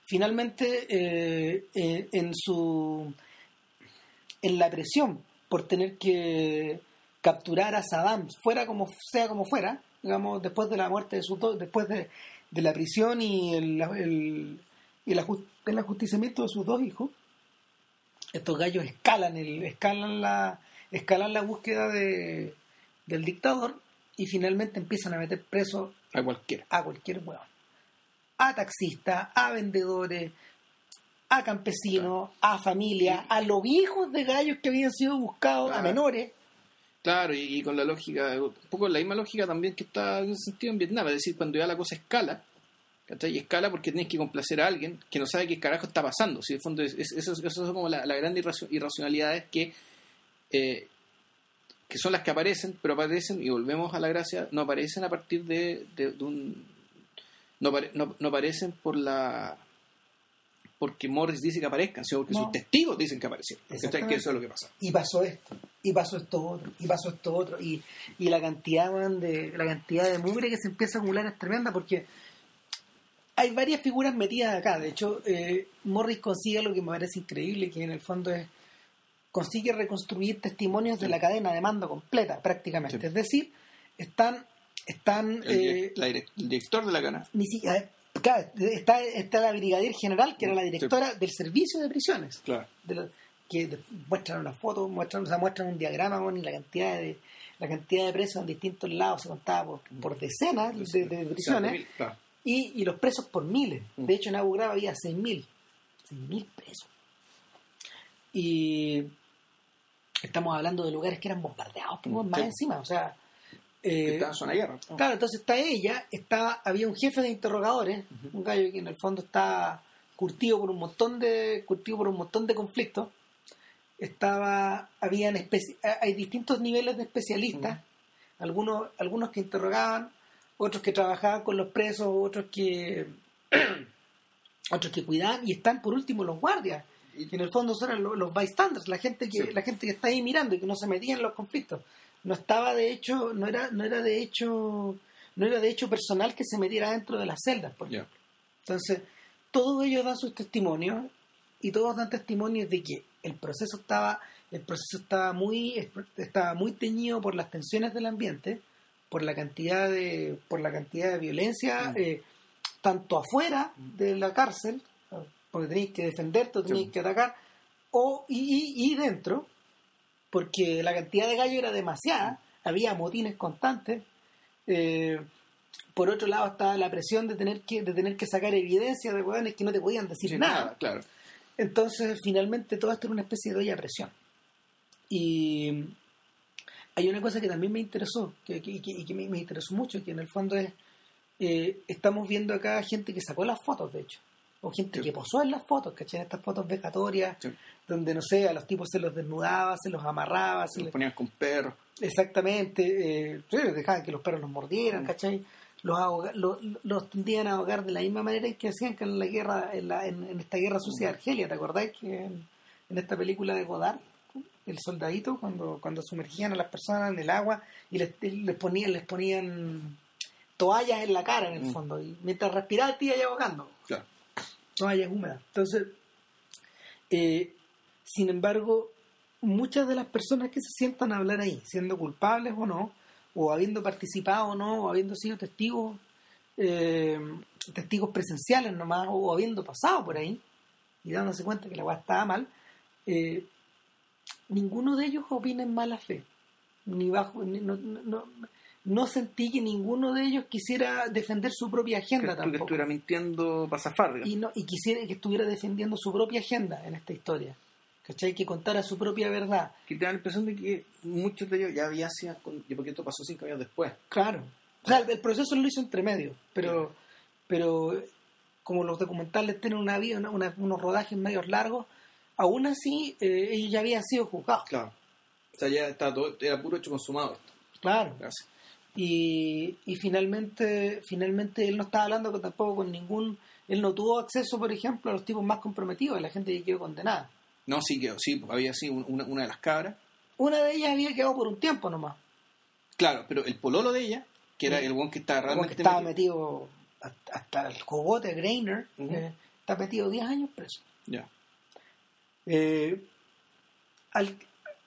Finalmente, eh, eh, en su en la presión por tener que capturar a Saddam, fuera como sea como fuera, digamos, después de la muerte de sus dos, después de, de la prisión y el, el, el, ajusticiamiento de sus dos hijos, estos gallos escalan, el, escalan, la, escalan la búsqueda de, del dictador y finalmente empiezan a meter preso a cualquiera. A cualquier hueón. a taxistas, a vendedores, a campesinos, a familias, a los hijos de gallos que habían sido buscados, a Claro. menores. Claro, y, y con la lógica, un poco la misma lógica también que está en sentido en Vietnam, es decir, cuando ya la cosa escala, ¿cachai? Y escala porque tienes que complacer a alguien que no sabe qué carajo está pasando. Si el fondo es- es- eso, eso son como la, la gran irracio- irracionalidades que, eh, que son las que aparecen, pero aparecen, y volvemos a la gracia, no aparecen a partir de, de- de un... No, no, no aparecen por la porque Morris dice que aparezcan, sino porque No. sus testigos dicen que aparecieron. Que eso es lo que pasa. y pasó esto, y pasó esto otro, y pasó esto otro, y, y la cantidad man, de la cantidad de mugre que se empieza a acumular es tremenda porque hay varias figuras metidas acá. De hecho, eh, Morris consigue lo que me parece increíble, que en el fondo es consigue reconstruir testimonios de la cadena de mando completa, prácticamente. Sí. Es decir, están están El, eh, la el director de la cana. ni si- eh, claro, está, está la brigadier general, que era la directora del servicio de prisiones Claro. de lo- que muestran una foto, muestran, o sea, muestran un diagrama y la cantidad de la cantidad de presos en distintos lados se contaba por, por decenas de, de prisiones Claro. Y, y los presos por miles. Mm. De hecho, en Abu Ghraib había 6.000. 6.000 presos. Y estamos hablando de lugares que eran bombardeados, pues, Mm, más sí. encima. O sea, Que eh, estaba en zona de guerra. ¿no? Claro, entonces está ella, está, había un jefe de interrogadores, un gallo que en el fondo está curtido por un montón de, curtido por un montón de conflictos. Estaba, habían hay distintos niveles de especialistas, algunos, algunos que interrogaban, otros que trabajaban con los presos, otros que otros que cuidaban, y están por último los guardias, y que en el fondo son los, los bystanders, la gente que, Sí. la gente que está ahí mirando y que no se metía en los conflictos no estaba de hecho no era no era de hecho no era de hecho personal que se metiera dentro de las celdas por ejemplo. entonces todos ellos dan sus testimonios y todos dan testimonios de que el proceso estaba el proceso estaba muy estaba muy teñido por las tensiones del ambiente por la cantidad de por la cantidad de violencia Mm. eh, tanto afuera de la cárcel porque tenéis que defenderte o tenéis Sí. que atacar o y, y- y dentro porque la cantidad de gallos era demasiada, había motines constantes. eh, por otro lado estaba la presión de tener que, de tener que sacar evidencia de hueones que no te podían decir Sí, nada. claro. Entonces, finalmente, todo esto era una especie de olla a presión. Y hay una cosa que también me interesó, que, que- que- y que me, me interesó mucho, que en el fondo es, eh, estamos viendo acá gente que sacó las fotos, de hecho, o gente Sí. que posó en las fotos, ¿cachai? Estas fotos vejatorias, Sí. donde, no sé, a los tipos se los desnudaba, se los amarraba, se Se les- ponían con perros. Exactamente, eh, sí, dejaban que los perros los mordieran, Mm. ¿cachai? Los, ahoga- los tendían a ahogar de la misma manera que hacían que en la guerra, en, la- en- en esta guerra sucia de Argelia, ¿te acordáis que en, en esta película de Godard, el soldadito, cuando, cuando sumergían a las personas en el agua y les, les ponían, les ponían toallas en la cara en el Mm. fondo, y mientras respiraba te iba ahogando Claro. toallas húmedas. Entonces, eh, sin embargo, muchas de las personas que se sientan a hablar ahí, siendo culpables o no, o habiendo participado o no, o habiendo sido testigos, eh, testigos presenciales nomás, o habiendo pasado por ahí, y dándose cuenta que la weá estaba mal, eh, ninguno de ellos opina en mala fe. Ni bajo, ni- no, no, no- sentí que ninguno de ellos quisiera defender su propia Que, agenda que tampoco estuviera mintiendo para zafar, y no y quisiera que estuviera defendiendo su propia agenda en esta historia ¿cachai? que contara su propia verdad Que te da la impresión de que muchos de ellos ya había sido, porque esto pasó cinco años después. claro o sea el, proceso lo hizo entre medio pero pero como los documentales tienen una vida una- una- unos rodajes medios largos aún así eh, ellos ya habían sido juzgados Claro. O sea, ya estaba todo, era puro hecho consumado esto. claro Gracias. y, y finalmente finalmente él no estaba hablando con- tampoco con ningún él no tuvo acceso por ejemplo a los tipos más comprometidos la gente que quedó condenada No, sí, que, sí, había sido una, una de las cabras. una de ellas había quedado por un tiempo nomás Claro, pero el pololo de ella, que era Sí. el one que estaba realmente que estaba metido- metido hasta- el cogote Greiner, Ujú. eh, está metido 10 años preso. Ya. Eh, al-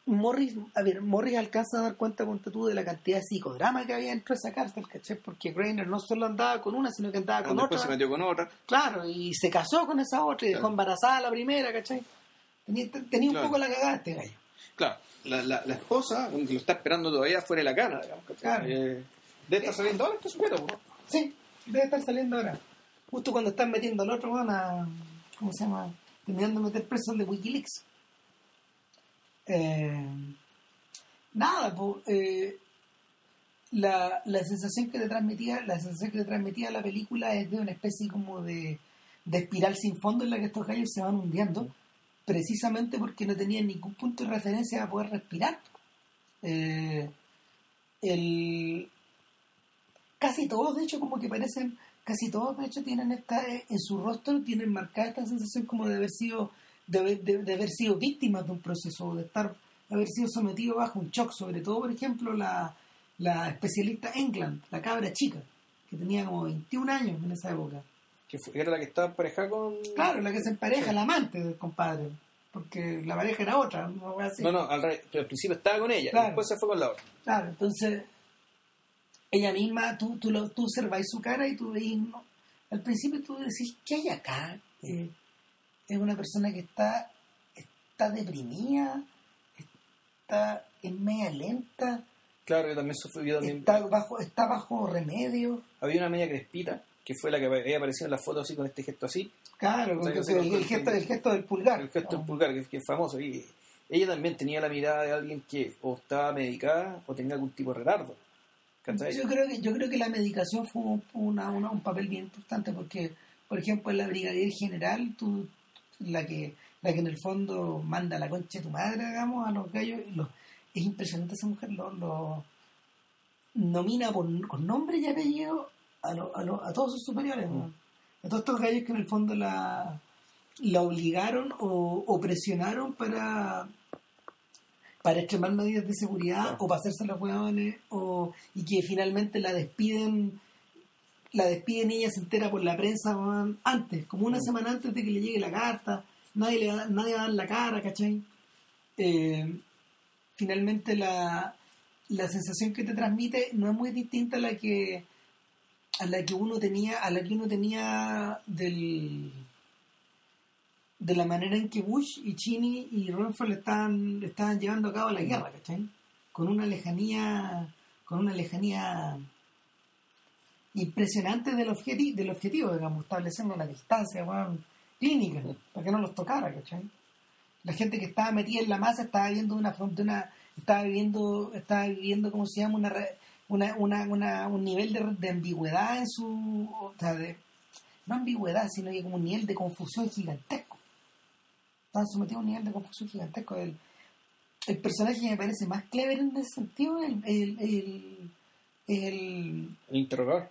Morris, a ver, Morris alcanza a dar cuenta, ponte tú, de la cantidad de psicodrama que había dentro de esa cárcel, ¿cachai? Porque Greiner no solo andaba con una, sino que andaba con Después otra. se metió con otra. Claro, y se casó con esa otra y dejó embarazada la primera, ¿cachai? Tenía, tenía un poco la cagada este gallo. Claro, la, la, la esposa, que lo está esperando todavía fuera de la cana, digamos. ¿cachai? Claro. Eh, debe estar saliendo ahora este sujeto, ¿no? Sí, debe estar saliendo ahora. justo cuando están metiendo al otro, a, ¿cómo se llama? Terminando de meter preso de Wikileaks. Eh, nada, pues, eh, la, la sensación que te transmitía, la sensación que te transmitía la película es de una especie como de, de espiral sin fondo en la que estos gallos se van hundiendo, precisamente porque no tenían ningún punto de referencia a poder respirar. Eh, el, casi todos, de hecho, como que parecen, casi todos, de hecho, tienen esta, en su rostro tienen marcada esta sensación como de haber sido, de, haber- de- de haber sido víctimas de un proceso, de estar, de haber sido sometido bajo un shock, sobre todo, por ejemplo, la, la especialista England, la cabra chica, que tenía como 21 años en esa época. Que fue- era la que estaba emparejada con. Claro, la que se empareja, la amante del compadre, porque la pareja era otra, no voy a decir. No, no, al, principio estaba con ella, Claro. y después se fue con la otra. Claro, entonces ella misma, tú, tú, lo, tú observáis su cara y tú veis, ¿no? al principio tú decís, ¿qué hay acá? Eh, es una persona que está, está deprimida, está en media lenta, Claro, yo también sufrí, también. está bajo, está bajo remedio. Había una media crespita, que fue la que había aparecido en la foto así con este gesto así, Claro, O sea, con- el, el gesto, el gesto del pulgar. el gesto ¿no? pulgar, que, que es famoso. Y ella también tenía la mirada de alguien que o estaba medicada o tenía algún tipo de retardo. ¿Cachai? Yo creo que yo creo que la medicación fue un- una, una- un papel bien importante porque, por ejemplo, en la brigadier general, tú, la que la que en el fondo manda la concha de tu madre, digamos, a los gallos, los- es impresionante esa mujer, lo, lo nomina por, con nombre y apellido a, lo- a, lo- a todos sus superiores, ¿no? a todos estos gallos que en el fondo la, la obligaron o, o presionaron para para extremar medidas de seguridad o para hacerse los hueones o, y que finalmente la despiden la despiden ella se entera por la prensa antes, como una Mm. semana antes de que le llegue la carta nadie le va, nadie va a dar la cara, ¿cachai? Eh, finalmente la, la sensación que te transmite no es muy distinta a la que a la que uno tenía a la que uno tenía del de la manera en que Bush y Cheney y Rumsfeld estaban, estaban llevando a cabo la guerra, ¿cachai? Con una lejanía, con una lejanía impresionante del, objeti- del objetivo, digamos, estableciendo una distancia weón, clínica, para que no los tocara, ¿cachai? La gente que estaba metida en la masa estaba viendo una de una estaba viviendo, estaba viviendo, ¿cómo se llama? Una, una, una, una- un nivel de, de ambigüedad en su, o sea, de, no ambigüedad, sino como un nivel de confusión gigantesco. Estaban sometidos a un nivel de confusión gigantesco. El, el personaje que me parece más clever en ese sentido es el, el, el, el- El interrogador.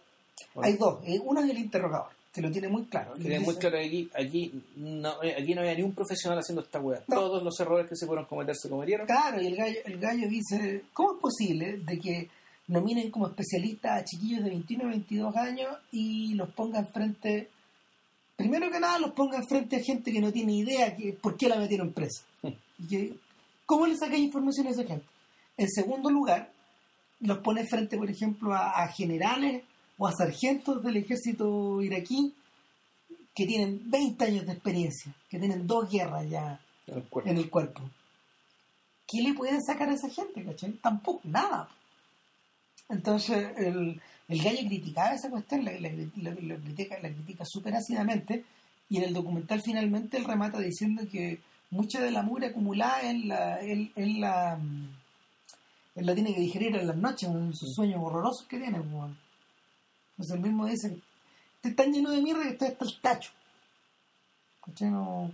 Bueno, hay dos. Eh, Uno es el interrogador, que lo tiene muy claro. que tiene muy claro aquí, aquí, no, eh, aquí no había ni un profesional haciendo esta weá. No. Todos los errores que se fueron cometer se cometieron. Claro, y el gallo, el gallo dice, ¿cómo es posible de que nominen como especialistas a chiquillos de 21 o 22 años y los pongan frente, primero que nada los pongan frente a gente que no tiene idea que, por qué la metieron presa? Y que, ¿Cómo le sacáis información a esa gente? En segundo lugar, los pone frente, por ejemplo, a, a generales o a sargentos del ejército iraquí que tienen 20 años de experiencia, que tienen dos guerras ya en el cuerpo. en el cuerpo. ¿Qué le pueden sacar a esa gente, cachai? Tampoco, nada. Entonces, el, el gallo criticaba esa cuestión, la, la- la- la critica, la critica súper ácidamente, y en el documental finalmente él remata diciendo que mucha de la mugre acumulada él la, él, él la, mm, él la tiene que digerir en las noches, en sus sueños horrorosos que tiene. pues. Entonces él mismo dice, este está lleno de mierda que está hasta el tacho. No-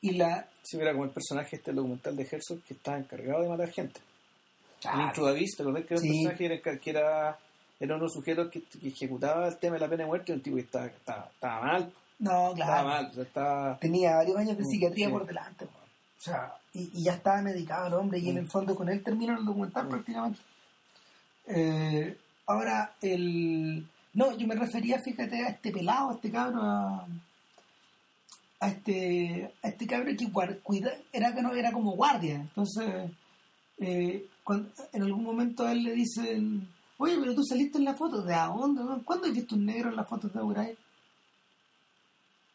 Y la, Sí, era como el personaje este documental de Herzog que estaba encargado de matar gente. El Claro. Intrudavista, ¿te acordás que era un Sí. personaje era encar- que era, era uno de los sujetos que, que ejecutaba el tema de la pena de muerte, un tipo que estaba, estaba, estaba mal, No, estaba claro. mal, o sea, estaba... Tenía varios años de Mm, psiquiatría sí. por delante. O sea, y, y ya estaba medicado el hombre y en Mm. el fondo con él termina el documental Mm. prácticamente. Eh, ahora, el... No, yo me refería, fíjate, a este pelado, a este cabro, a, a este, a este cabro que cuida, era, que no, era como guardia. Entonces, eh, cuando, en algún momento a él le dicen, oye, pero tú saliste en la foto, ¿de a dónde? ¿Cuándo has visto un negro en las fotos de Uray?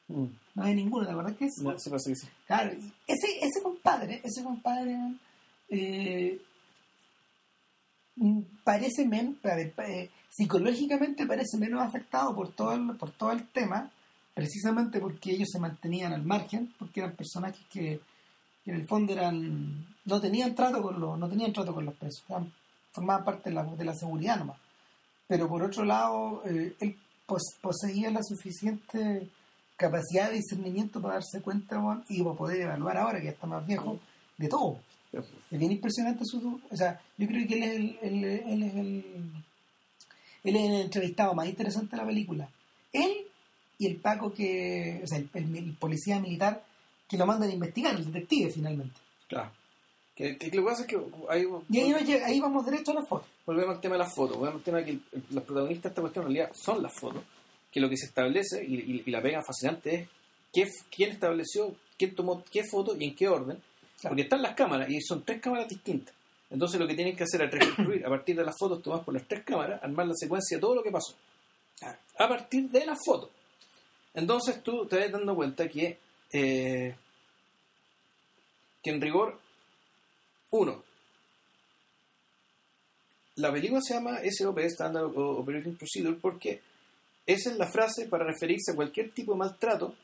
Mm, No hay ninguno, ¿te acuerdas que es? no, se pasa que sí. Claro, ese, ese compadre, ese compadre, eh, mm, parece menos, eh, psicológicamente parece menos afectado por todo el, por todo el tema, precisamente porque ellos se mantenían al margen, porque eran personajes que, que en el fondo eran no tenían trato con los, no tenían trato con los presos, eran- formaban parte de la, de la seguridad nomás. Pero por otro lado, eh, él pos- poseía la suficiente capacidad de discernimiento para darse cuenta y para poder evaluar ahora que ya está más viejo de todo. Es bien impresionante su... O sea, yo creo que él es el, él, él es el... Él es el entrevistado más interesante de la película. Él y el Paco que... O sea, el, el- el policía militar que lo mandan a investigar, el detective finalmente. Claro. Que, que lo que pasa es que hay, Y ahí, ahí vamos derecho a la foto. volvemos al tema de las fotos. Volvemos al tema de que el- el- los protagonistas de esta cuestión en realidad son las fotos. Que lo que se establece, y, y- y la pega fascinante, es qué, quién estableció, quién tomó qué foto y en qué orden. Claro. Porque están las cámaras y son tres cámaras distintas. Entonces lo que tienen que hacer es reconstruir a partir de las fotos tomadas por las tres cámaras, armar la secuencia de todo lo que pasó. A partir de las fotos. Entonces tú te vas dando cuenta que, eh, que en rigor, uno, la película se llama SOP, Standard Operating Procedure, porque esa es la frase para referirse a cualquier tipo de maltrato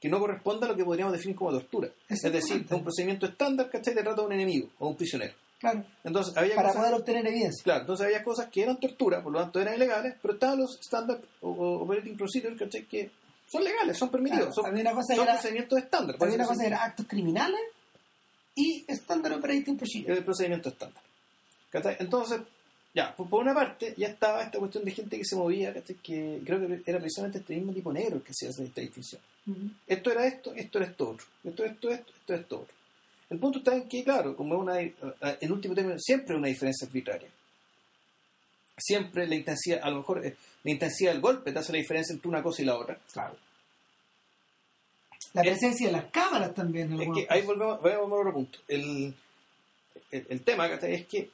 que no corresponda a lo que podríamos definir como tortura. Es decir, un procedimiento estándar que de trato a un enemigo o un prisionero. Claro. Entonces, había Para cosas, poder obtener evidencia. claro, entonces había cosas que eran tortura, por lo tanto eran ilegales, pero estaban los Standard Operating Procedures ¿cachai? que son legales, son permitidos, Claro, son, una cosa son era- procedimientos estándar. Había una cosa que era actos criminales y Standard Operating es Procedure. el procedimiento estándar. Entonces, ya, por, una parte, ya estaba esta cuestión de gente que se movía, que creo que era precisamente este mismo tipo negro el que hacía esta distinción. Esto era esto, esto era esto otro. Esto esto, esto, esto esto otro. El punto está en que, claro, como es una, en último término, siempre es una diferencia arbitraria. Siempre la intensidad, a lo mejor eh, la intensidad del golpe te hace la diferencia entre una cosa y la otra. Claro. La Es- presencia de las cámaras también. en Es que ahí volvemos, volvemos a otro punto. El, el, el tema es que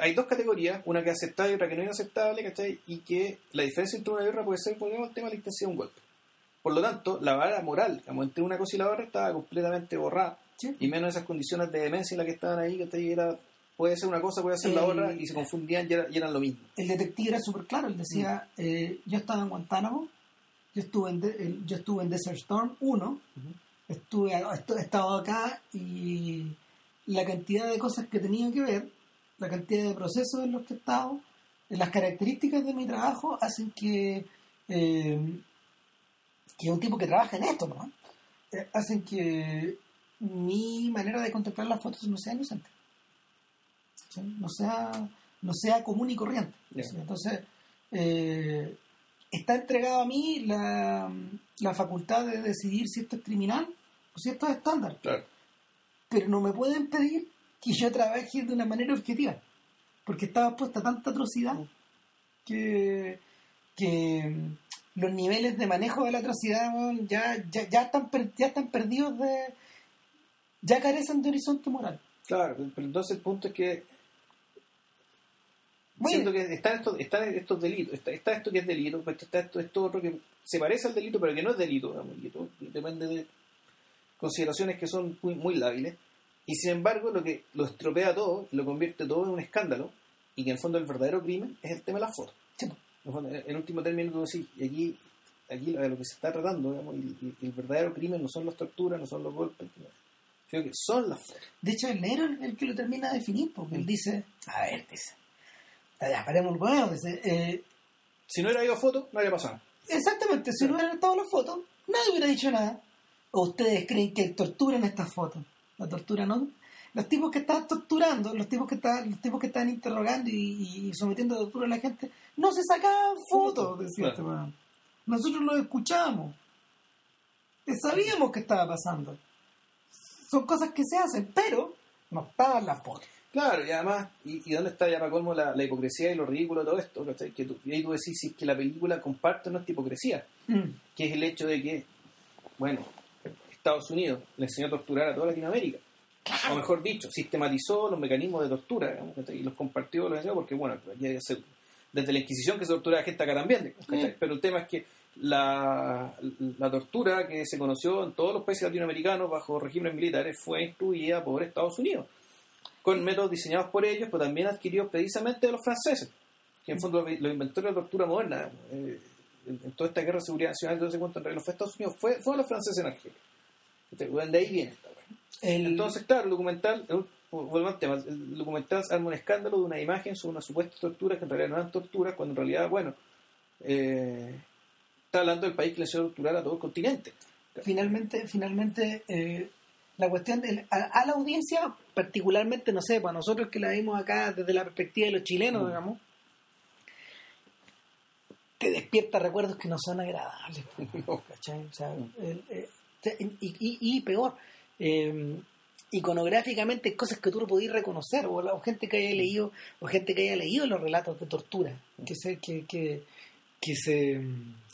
hay dos categorías, una que es aceptable y otra que no es inaceptable, ¿cachai? y que la diferencia entre una y otra puede ser, volvemos al tema de la intensidad de un golpe. Por lo tanto, la vara moral, digamos, entre una cosa y la otra, estaba completamente borrada, Sí. y menos esas condiciones de demencia en las que estaban ahí, ¿cachai? Era, puede ser una cosa, puede ser la El- otra, y se confundían y, era- y eran lo mismo. el detective era súper claro, él decía, Mm. eh, yo estaba en Guantánamo, yo estuve en, de- yo estuve en Desert Storm 1, estuve, estu- he estado acá y la cantidad de cosas que tenía que ver, la cantidad de procesos en los que he estado, las características de mi trabajo hacen que, eh, que un tipo que trabaja en esto, ¿no? Eh, hacen que mi manera de contemplar las fotos no sea inocente. ¿sí? No sea, no sea común y corriente. Entonces, eh, está entregado a mí la, la facultad de decidir si esto es criminal o si esto es estándar. Claro. Pero no me pueden pedir que yo trabaje de una manera objetiva. Porque estaba puesta tanta atrocidad que, que los niveles de manejo de la atrocidad ya, ya, ya, están, ya están perdidos de... ya carecen de horizonte moral. Claro, pero entonces el punto es que Bueno. siento que están estos, están estos delitos, está, está esto que es delito, pues está esto, esto otro que se parece al delito, pero que no es delito, digamos, y todo depende de consideraciones que son muy, muy lábiles, y sin embargo lo que lo estropea todo, lo convierte todo en un escándalo, y que en el fondo el verdadero crimen es el tema de las fotos. Sí, En el último término, tú decís, y aquí, aquí lo que se está tratando, digamos, y el verdadero crimen no son las torturas, no son los golpes, sino que son las fotos. De hecho, el es el que lo termina de definir, porque Mm. él dice, a ver, dice, ya paremos el huevo, dice, eh, Si no hubiera ido a fotos, no habría pasado. exactamente, si no hubieran estado las fotos, nadie hubiera dicho nada. ¿O ustedes creen que hay tortura en estas fotos? La tortura no. Los tipos que estaban torturando, los tipos que estaban, los tipos que estaban interrogando y, y sometiendo a tortura a la gente, no se sacaban fotos, decía este Claro. Nosotros los escuchamos. Eh, Sabíamos que estaba pasando. Son cosas que se hacen, pero no estaban las fotos. Claro, y además, ¿y, y dónde está ya para colmo la, la hipocresía y lo ridículo de todo esto? ¿cachai? Que tú, y ahí tú decís si es que la película comparte nuestra hipocresía, Mm. que es el hecho de que, bueno, Estados Unidos le enseñó a torturar a toda Latinoamérica. O mejor dicho, sistematizó los mecanismos de tortura digamos, y los compartió, los enseñó, porque, bueno, ya se- desde la Inquisición que se tortura a gente acá también. ¿cachai? Mm. Pero el tema es que la, la tortura que se conoció en todos los países latinoamericanos bajo regímenes militares fue instruida por Estados Unidos. Con métodos diseñados por ellos, pero también adquiridos precisamente de los franceses, que en fondo los, los inventores de la tortura moderna, eh, en, en toda esta guerra de seguridad nacional, entonces cuanto en realidad fue Estados Unidos, fue, fue los franceses en Argelia. Entonces, de ahí viene esta. El- Entonces, claro, el documental, eh, vuelvo al tema, el documental arma un escándalo de una imagen sobre una supuesta tortura que en realidad no eran torturas, cuando en realidad, bueno, eh, está hablando del país que le hizo torturar a todo el continente. finalmente, finalmente eh, la cuestión de, a, a la audiencia, particularmente, no sé, para nosotros que la vimos acá desde la perspectiva de los chilenos, Mm. digamos, te despierta recuerdos que no son agradables. ¿cachai? O sea, Mm. el, eh, y, y- y peor, eh, iconográficamente cosas que tú no podías reconocer, o, la- o gente que haya leído, o gente que haya leído los relatos de tortura que se, que, que, que se,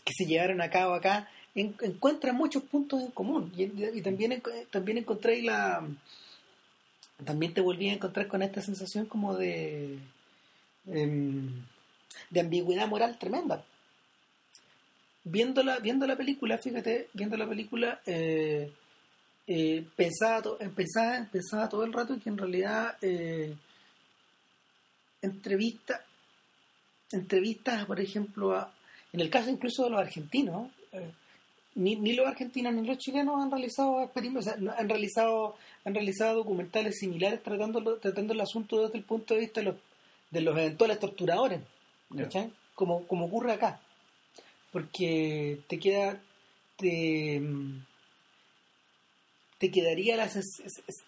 que se llevaron a cabo acá, en- encuentran muchos puntos en común. Y, y también, también encontré la también te volví a encontrar con esta sensación como de em, de ambigüedad moral tremenda. Viendo la, viendo la película, fíjate, viendo la película, eh, eh, pensaba, pensaba, todo el rato que en realidad eh, entrevista, entrevistas, por ejemplo, en el caso incluso de los argentinos, eh, ni, ni los argentinos ni los chilenos han realizado experimentos, o sea, no- han realizado, han realizado documentales similares tratando, tratando el asunto desde el punto de vista de los, de los eventuales torturadores. ¿cachai? Como, como ocurre acá. Porque te queda. Te, te quedaría la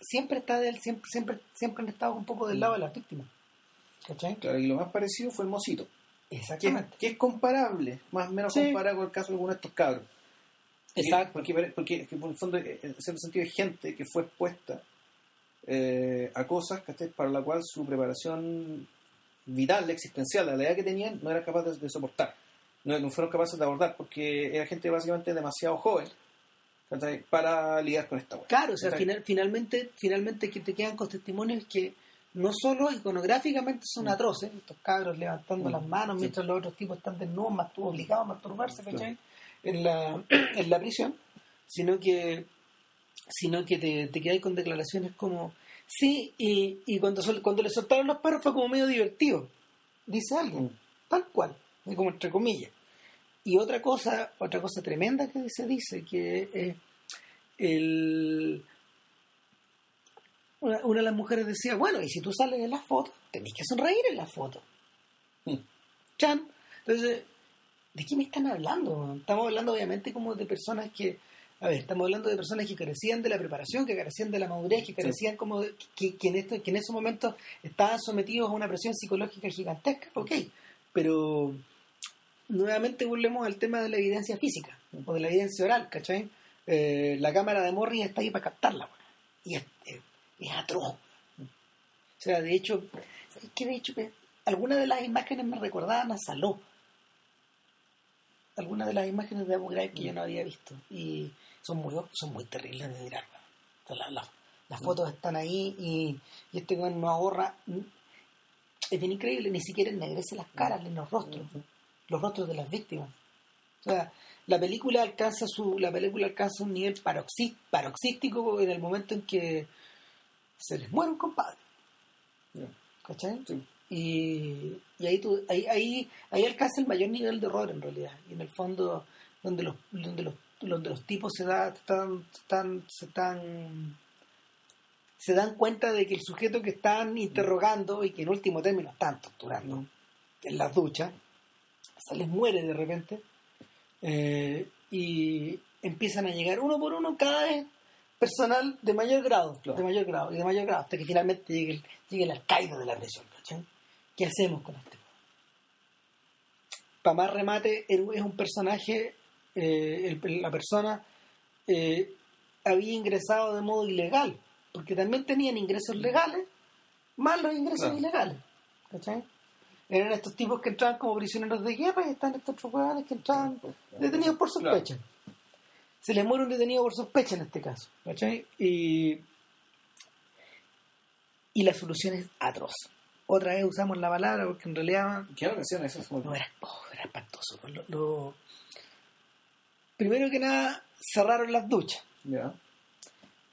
siempre está del, siempre, siempre, siempre han estado un poco del lado de las víctimas. ¿Cachai? Claro, y lo más parecido fue el Mosito, Exactamente. que es comparable, más o menos Sí. comparable con el caso de algunos de estos cabros. Exacto. Porque, porque, porque, porque en el fondo, eh, en cierto sentido, hay gente que fue expuesta eh, a cosas ¿cachai? para la cual su preparación vital, existencial, la edad que tenían, no era capaz de, de soportar. No, no fueron capaces de abordar porque era gente básicamente demasiado joven ¿cachai? para lidiar con esta hueá. Claro, o sea, ¿cachai? final- finalmente, finalmente que te quedan con testimonios que no solo iconográficamente son Mm. atroces, estos cabros levantando Mm. las manos Sí. mientras los otros tipos están desnudos, mastur- obligados a masturbarse, Claro. En la, en la prisión, sino que sino que te, te quedas con declaraciones como sí, y, y cuando, sol- cuando le soltaron los perros fue como medio divertido, dice alguien, Mm. tal cual, como entre comillas. Y otra cosa, otra cosa tremenda que se dice, que eh, el, una, una de las mujeres decía, bueno, y si tú sales en las fotos, tenés que sonreír en las fotos. Mm. Chan. Entonces, ¿de qué me están hablando? Estamos hablando obviamente como de personas que, a ver, estamos hablando de personas que carecían de la preparación, que carecían de la madurez, que carecían como de- que, que en esto, que en esos momentos estaban sometidos a una presión psicológica gigantesca, ok, pero nuevamente volvemos al tema de la evidencia física o de la evidencia oral, ¿cachai? Eh, la cámara de Morris está ahí para captarla, y es, es- es atroz. O sea, de hecho, ¿sabes qué? De hecho, que algunas de las imágenes me recordaban a Saló. Algunas de las imágenes de Abu Ghraib que yo no había visto. Y son muy, son muy terribles de mirar. las fotos están ahí y, y este weón no ahorra. Es bien increíble, ni siquiera ennegrece las caras ni los rostros los rostros de las víctimas. O sea, la película alcanza su la película alcanza un nivel paroxí- paroxístico en el momento en que se les muere un compadre. Ya. ¿Cachai? Sí. Y, y ahí, tú, ahí, ahí, ahí alcanza el mayor nivel de horror en realidad. Y en el fondo, donde los, donde los, donde los tipos se, da, están, están, se están se dan cuenta de que el sujeto que están interrogando y que en último término están torturando en las duchas, se les muere de repente eh, y empiezan a llegar uno por uno cada vez personal de mayor grado, Claro. de mayor grado y de mayor grado, hasta que finalmente llegue el, llegue el alcaide de la presión, ¿cachai? ¿Qué hacemos con este? Para más remate, es un personaje, eh, el- la persona eh, había ingresado de modo ilegal, porque también tenían ingresos legales, más los ingresos Claro. ilegales, ¿cachai? Eran estos tipos que entraban como prisioneros de guerra y están estos huevones que entraban detenidos por Claro. sospecha. Se les muere un detenido por sospecha en este caso. ¿cachai? Y, y la solución es atroz. Otra vez usamos la palabra porque en realidad ¿Qué ocasión es eso? no era, oh, era espantoso. Lo- lo- Primero que nada, cerraron las duchas.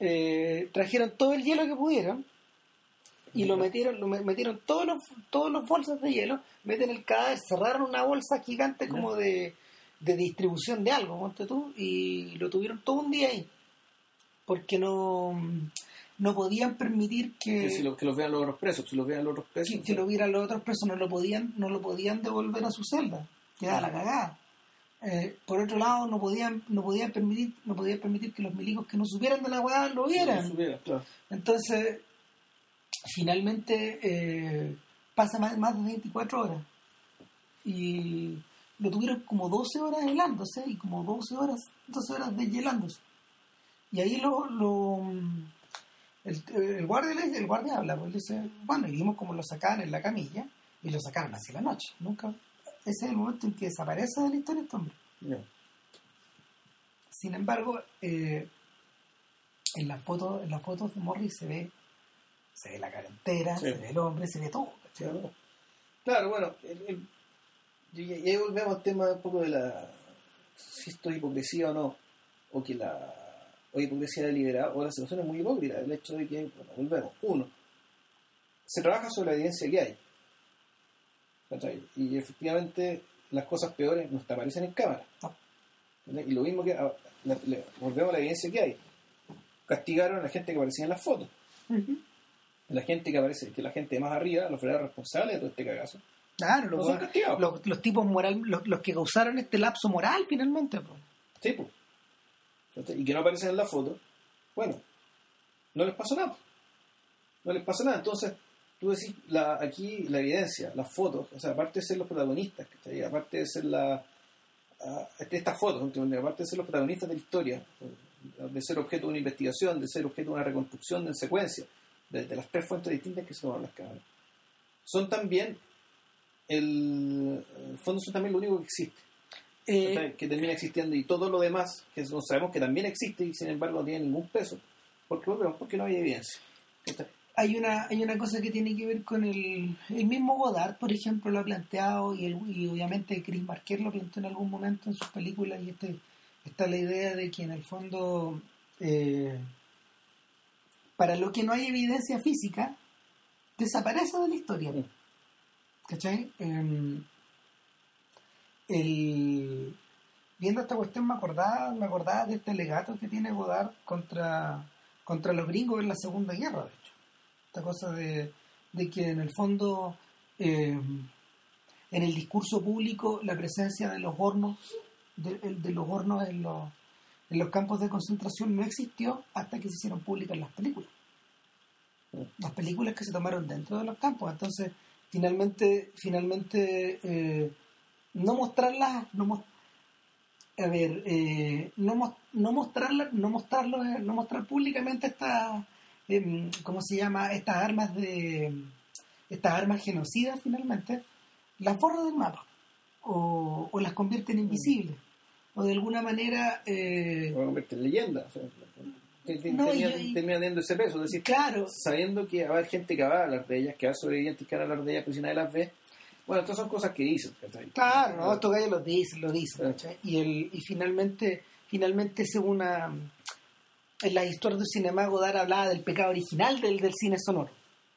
Eh, trajeron todo el hielo que pudieron y lo metieron, lo me- metieron todos los, todos los bolsas de hielo, meten el cadáver, cerraron una bolsa gigante como de, de distribución de algo, ponte tú, y lo tuvieron todo un día ahí. Porque no, no podían permitir que, Que, si lo- que los vean los otros presos, si los vean los otros presos. que, que lo vieran los otros presos, no lo podían, no lo podían devolver a su celda. Queda la cagada. Eh, por otro lado, no podían, no podían permitir, no podían permitir que los milicos que no supieran de la weá lo vieran. Claro. Entonces, finalmente eh, pasa más, más de 24 horas. Y lo tuvieron como 12 horas helándose y como 12 horas, 12 horas deshielándose. Y ahí lo, lo el, el guardia el guardia habla, pues dice, bueno, y vimos cómo lo sacaban en la camilla y lo sacaron hacia la noche. Nunca, ese es el momento en que desaparece de la historia este hombre. Sin embargo, eh, en las fotos, en las fotos de Morris se ve, se ve la cara entera, Sí. se ve el hombre, se ve todo. Claro, Claro, bueno, el- y ahí volvemos al tema un poco de la si esto es hipocresía o no, o que la o hipocresía deliberada, o la situación es muy hipócrita, el hecho de que, bueno, volvemos, uno, se trabaja sobre la evidencia que hay, y efectivamente las cosas peores no te aparecen en cámara. Y lo mismo que, a- la- le- volvemos a la evidencia que hay, castigaron a la gente que aparecía en las fotos la gente que aparece, que la gente más arriba, los verdaderos responsables de todo este cagazo, Claro, no los, tipos moral, los, los que causaron este lapso moral finalmente. pues. Sí, po. Y que no aparecen en la foto, bueno, no les pasó nada. No les pasó nada. Entonces, tú decís, aquí la evidencia, las fotos, o sea, aparte de ser los protagonistas, aparte de ser la. ah, este- estas fotos, aparte de ser los protagonistas de la historia, de ser objeto de una investigación, de ser objeto de una reconstrucción en secuencia, de, las tres fuentes distintas que se tomaron las cámaras, son también. El, el fondo son también lo único que existe. Eh, que termina existiendo y todo lo demás que no sabemos que también existe y sin embargo no tiene ningún peso. Porque volvemos porque no hay evidencia. Hay una hay una cosa que tiene que ver con el, el mismo Godard, por ejemplo, lo ha planteado y, el- y obviamente Chris Marker lo planteó en algún momento en sus películas y este está la idea de que en el fondo eh, para lo que no hay evidencia física desaparece de la historia. ¿Cachai? Em, el, viendo esta cuestión me acordaba, me acordaba de este legato que tiene Godard contra, contra los gringos en la Segunda Guerra, de hecho. Esta cosa de, de que en el fondo eh, en el discurso público la presencia de los hornos, de, los hornos en los, en los campos de concentración no existió hasta que se hicieron públicas las películas. Las películas que se tomaron dentro de los campos. Entonces, finalmente, finalmente eh, no mostrarlas, no mos- a ver, eh, no, no mostrarla, no mostrarlo, eh, no mostrar públicamente estas, em, ¿cómo se llama? Estas armas de, estas armas genocidas finalmente, las borra del mapa o, o las convierte en invisibles o de alguna manera, eh, a convertir en leyenda o sea, No, y- teniendo ese peso es decir claro, sabiendo que va a haber gente que va a hablar de ellas que va a sobrevivientes que van a hablar de ellas pero si nadie las ve bueno estas son cosas que dicen ¿cachai? Claro, ¿no? estos gallos lo dicen, lo dicen. Y, el, y finalmente, finalmente es una... En las historias del cinema Godard hablaba del pecado original del, del cine sonoro,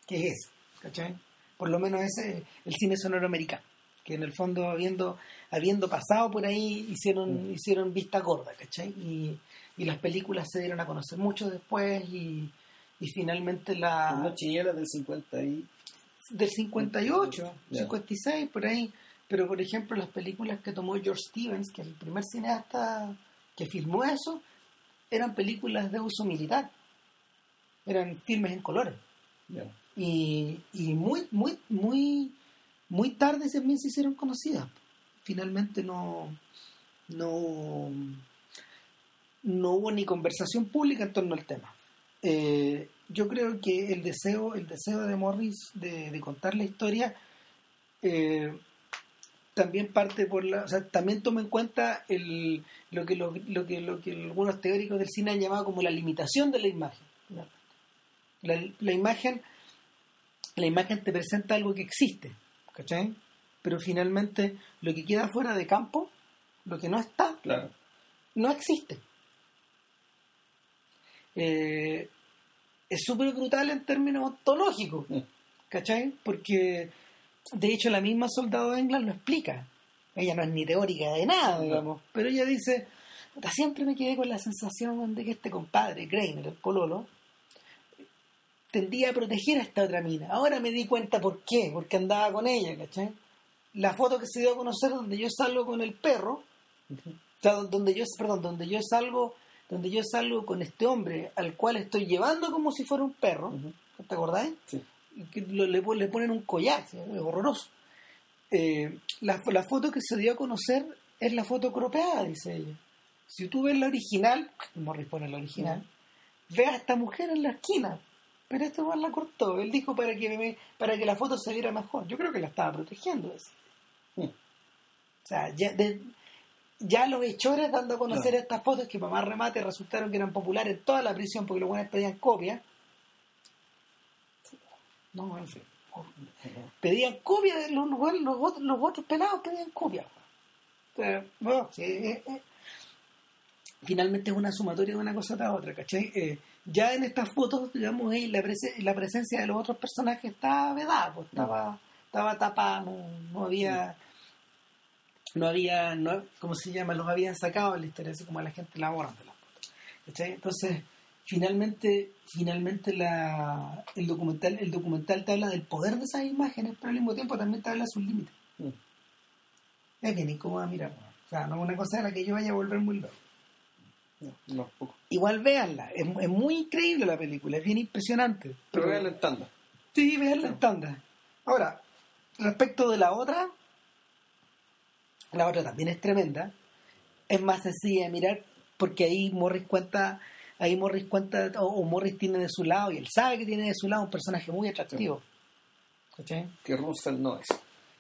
que es ese, ¿cachai? Por lo menos ese el cine sonoro americano, que en el fondo habiendo, habiendo pasado por ahí hicieron, Mm. hicieron vista gorda, ¿cachai? Y, y las películas se dieron a conocer mucho después y, y finalmente la Una chiñera del 50 y del 58, Ya. 56, por ahí. Pero, por ejemplo, las películas que tomó George Stevens, que es el primer cineasta que filmó eso, eran películas de uso militar. Eran filmes en colores. Y, y muy, muy, muy, muy tarde también se hicieron conocidas. Finalmente no, no, no hubo ni conversación pública en torno al tema. Eh, yo creo que el deseo, el deseo de Morris de, de contar la historia eh, también parte por la, o sea, también toma en cuenta el, lo que lo, lo que lo que algunos teóricos del cine han llamado como la limitación de la imagen. La, la imagen la imagen te presenta algo que existe, ¿cachai? Pero finalmente lo que queda fuera de campo, lo que no está, claro no existe. Eh, es súper brutal en términos ontológicos. ¿cachai? Porque, de hecho, la misma Soldado de England lo explica. Ella no es ni teórica de nada, digamos, pero ella dice, "Puta, siempre me quedé con la sensación de que este compadre, Greiner, el Pololo, tendía a proteger a esta otra mina. Ahora me di cuenta por qué, porque andaba con ella, ¿cachai? La foto que se dio a conocer donde yo salgo con el perro, o sea, donde yo, perdón, donde yo salgo, donde yo salgo con este hombre al cual estoy llevando como si fuera un perro, Ujú. ¿te acordáis? Sí. Y que lo- le, le ponen un collar, ¿sí? es horroroso. Eh, la, la foto que se dio a conocer es la foto cropeada, dice ella. Si tú ves la original, Morris pone la original, ve a esta mujer en la esquina. Pero este igual la cortó. Él dijo para que me- para que la foto se viera mejor. Yo creo que la estaba protegiendo. esa. Mm. O sea, ya, de- ya los hechores dando a conocer Claro. estas fotos que para más remate resultaron que eran populares en toda la prisión porque los buenos pedían copias. No, en fin. Pedían copias de los, los, los otros- los otros pelados pedían bueno, sí, eh, eh. Finalmente es una sumatoria de una cosa tras otra, ¿cachai? Eh, ya en estas fotos, digamos, la, prese- la presencia de los otros personajes estaba vedada, pues, estaba, estaba tapada, no, no había, no había, no, ¿cómo se llama? Los habían sacado de la historia, así como a la gente la borran de las fotos, ¿cachai? Entonces, finalmente, finalmente la, el documental, el documental te habla del poder de esas imágenes, pero al mismo tiempo también te habla de sus límites. Mm. Es bien incómoda mirar, o sea, no es una cosa de la que yo vaya a volver muy loco. No, no, poco. Igual véanla, es, es muy increíble la película, es bien impresionante. Pero vean en tanda. Sí, véanla en tanda. Ahora, respecto de la otra, la otra también es tremenda, es más sencilla de mirar porque ahí Morris cuenta, ahí Morris cuenta, o, o Morris tiene de su lado, y él sabe que tiene de su lado un personaje muy atractivo. ¿Cachai? Que Roosevelt no es.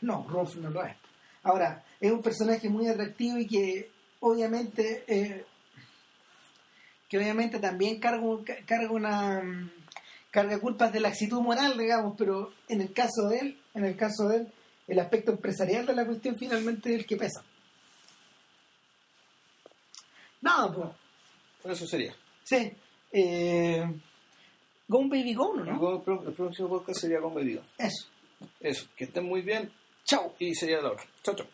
No, Rolf no lo es. Ahora, es un personaje muy atractivo y que obviamente eh, que obviamente también carga, carga una mm, carga culpas de la actitud moral, digamos, pero en el caso de él, en el caso de él, el aspecto empresarial de la cuestión finalmente es el que pesa. Nada, pues, Eso sería. sí. Eh, Gone Baby Gone, ¿no? el próximo podcast sería con bebido. Eso. Eso. Que estén muy bien. Chao. Y sería la hora. Chao, chao.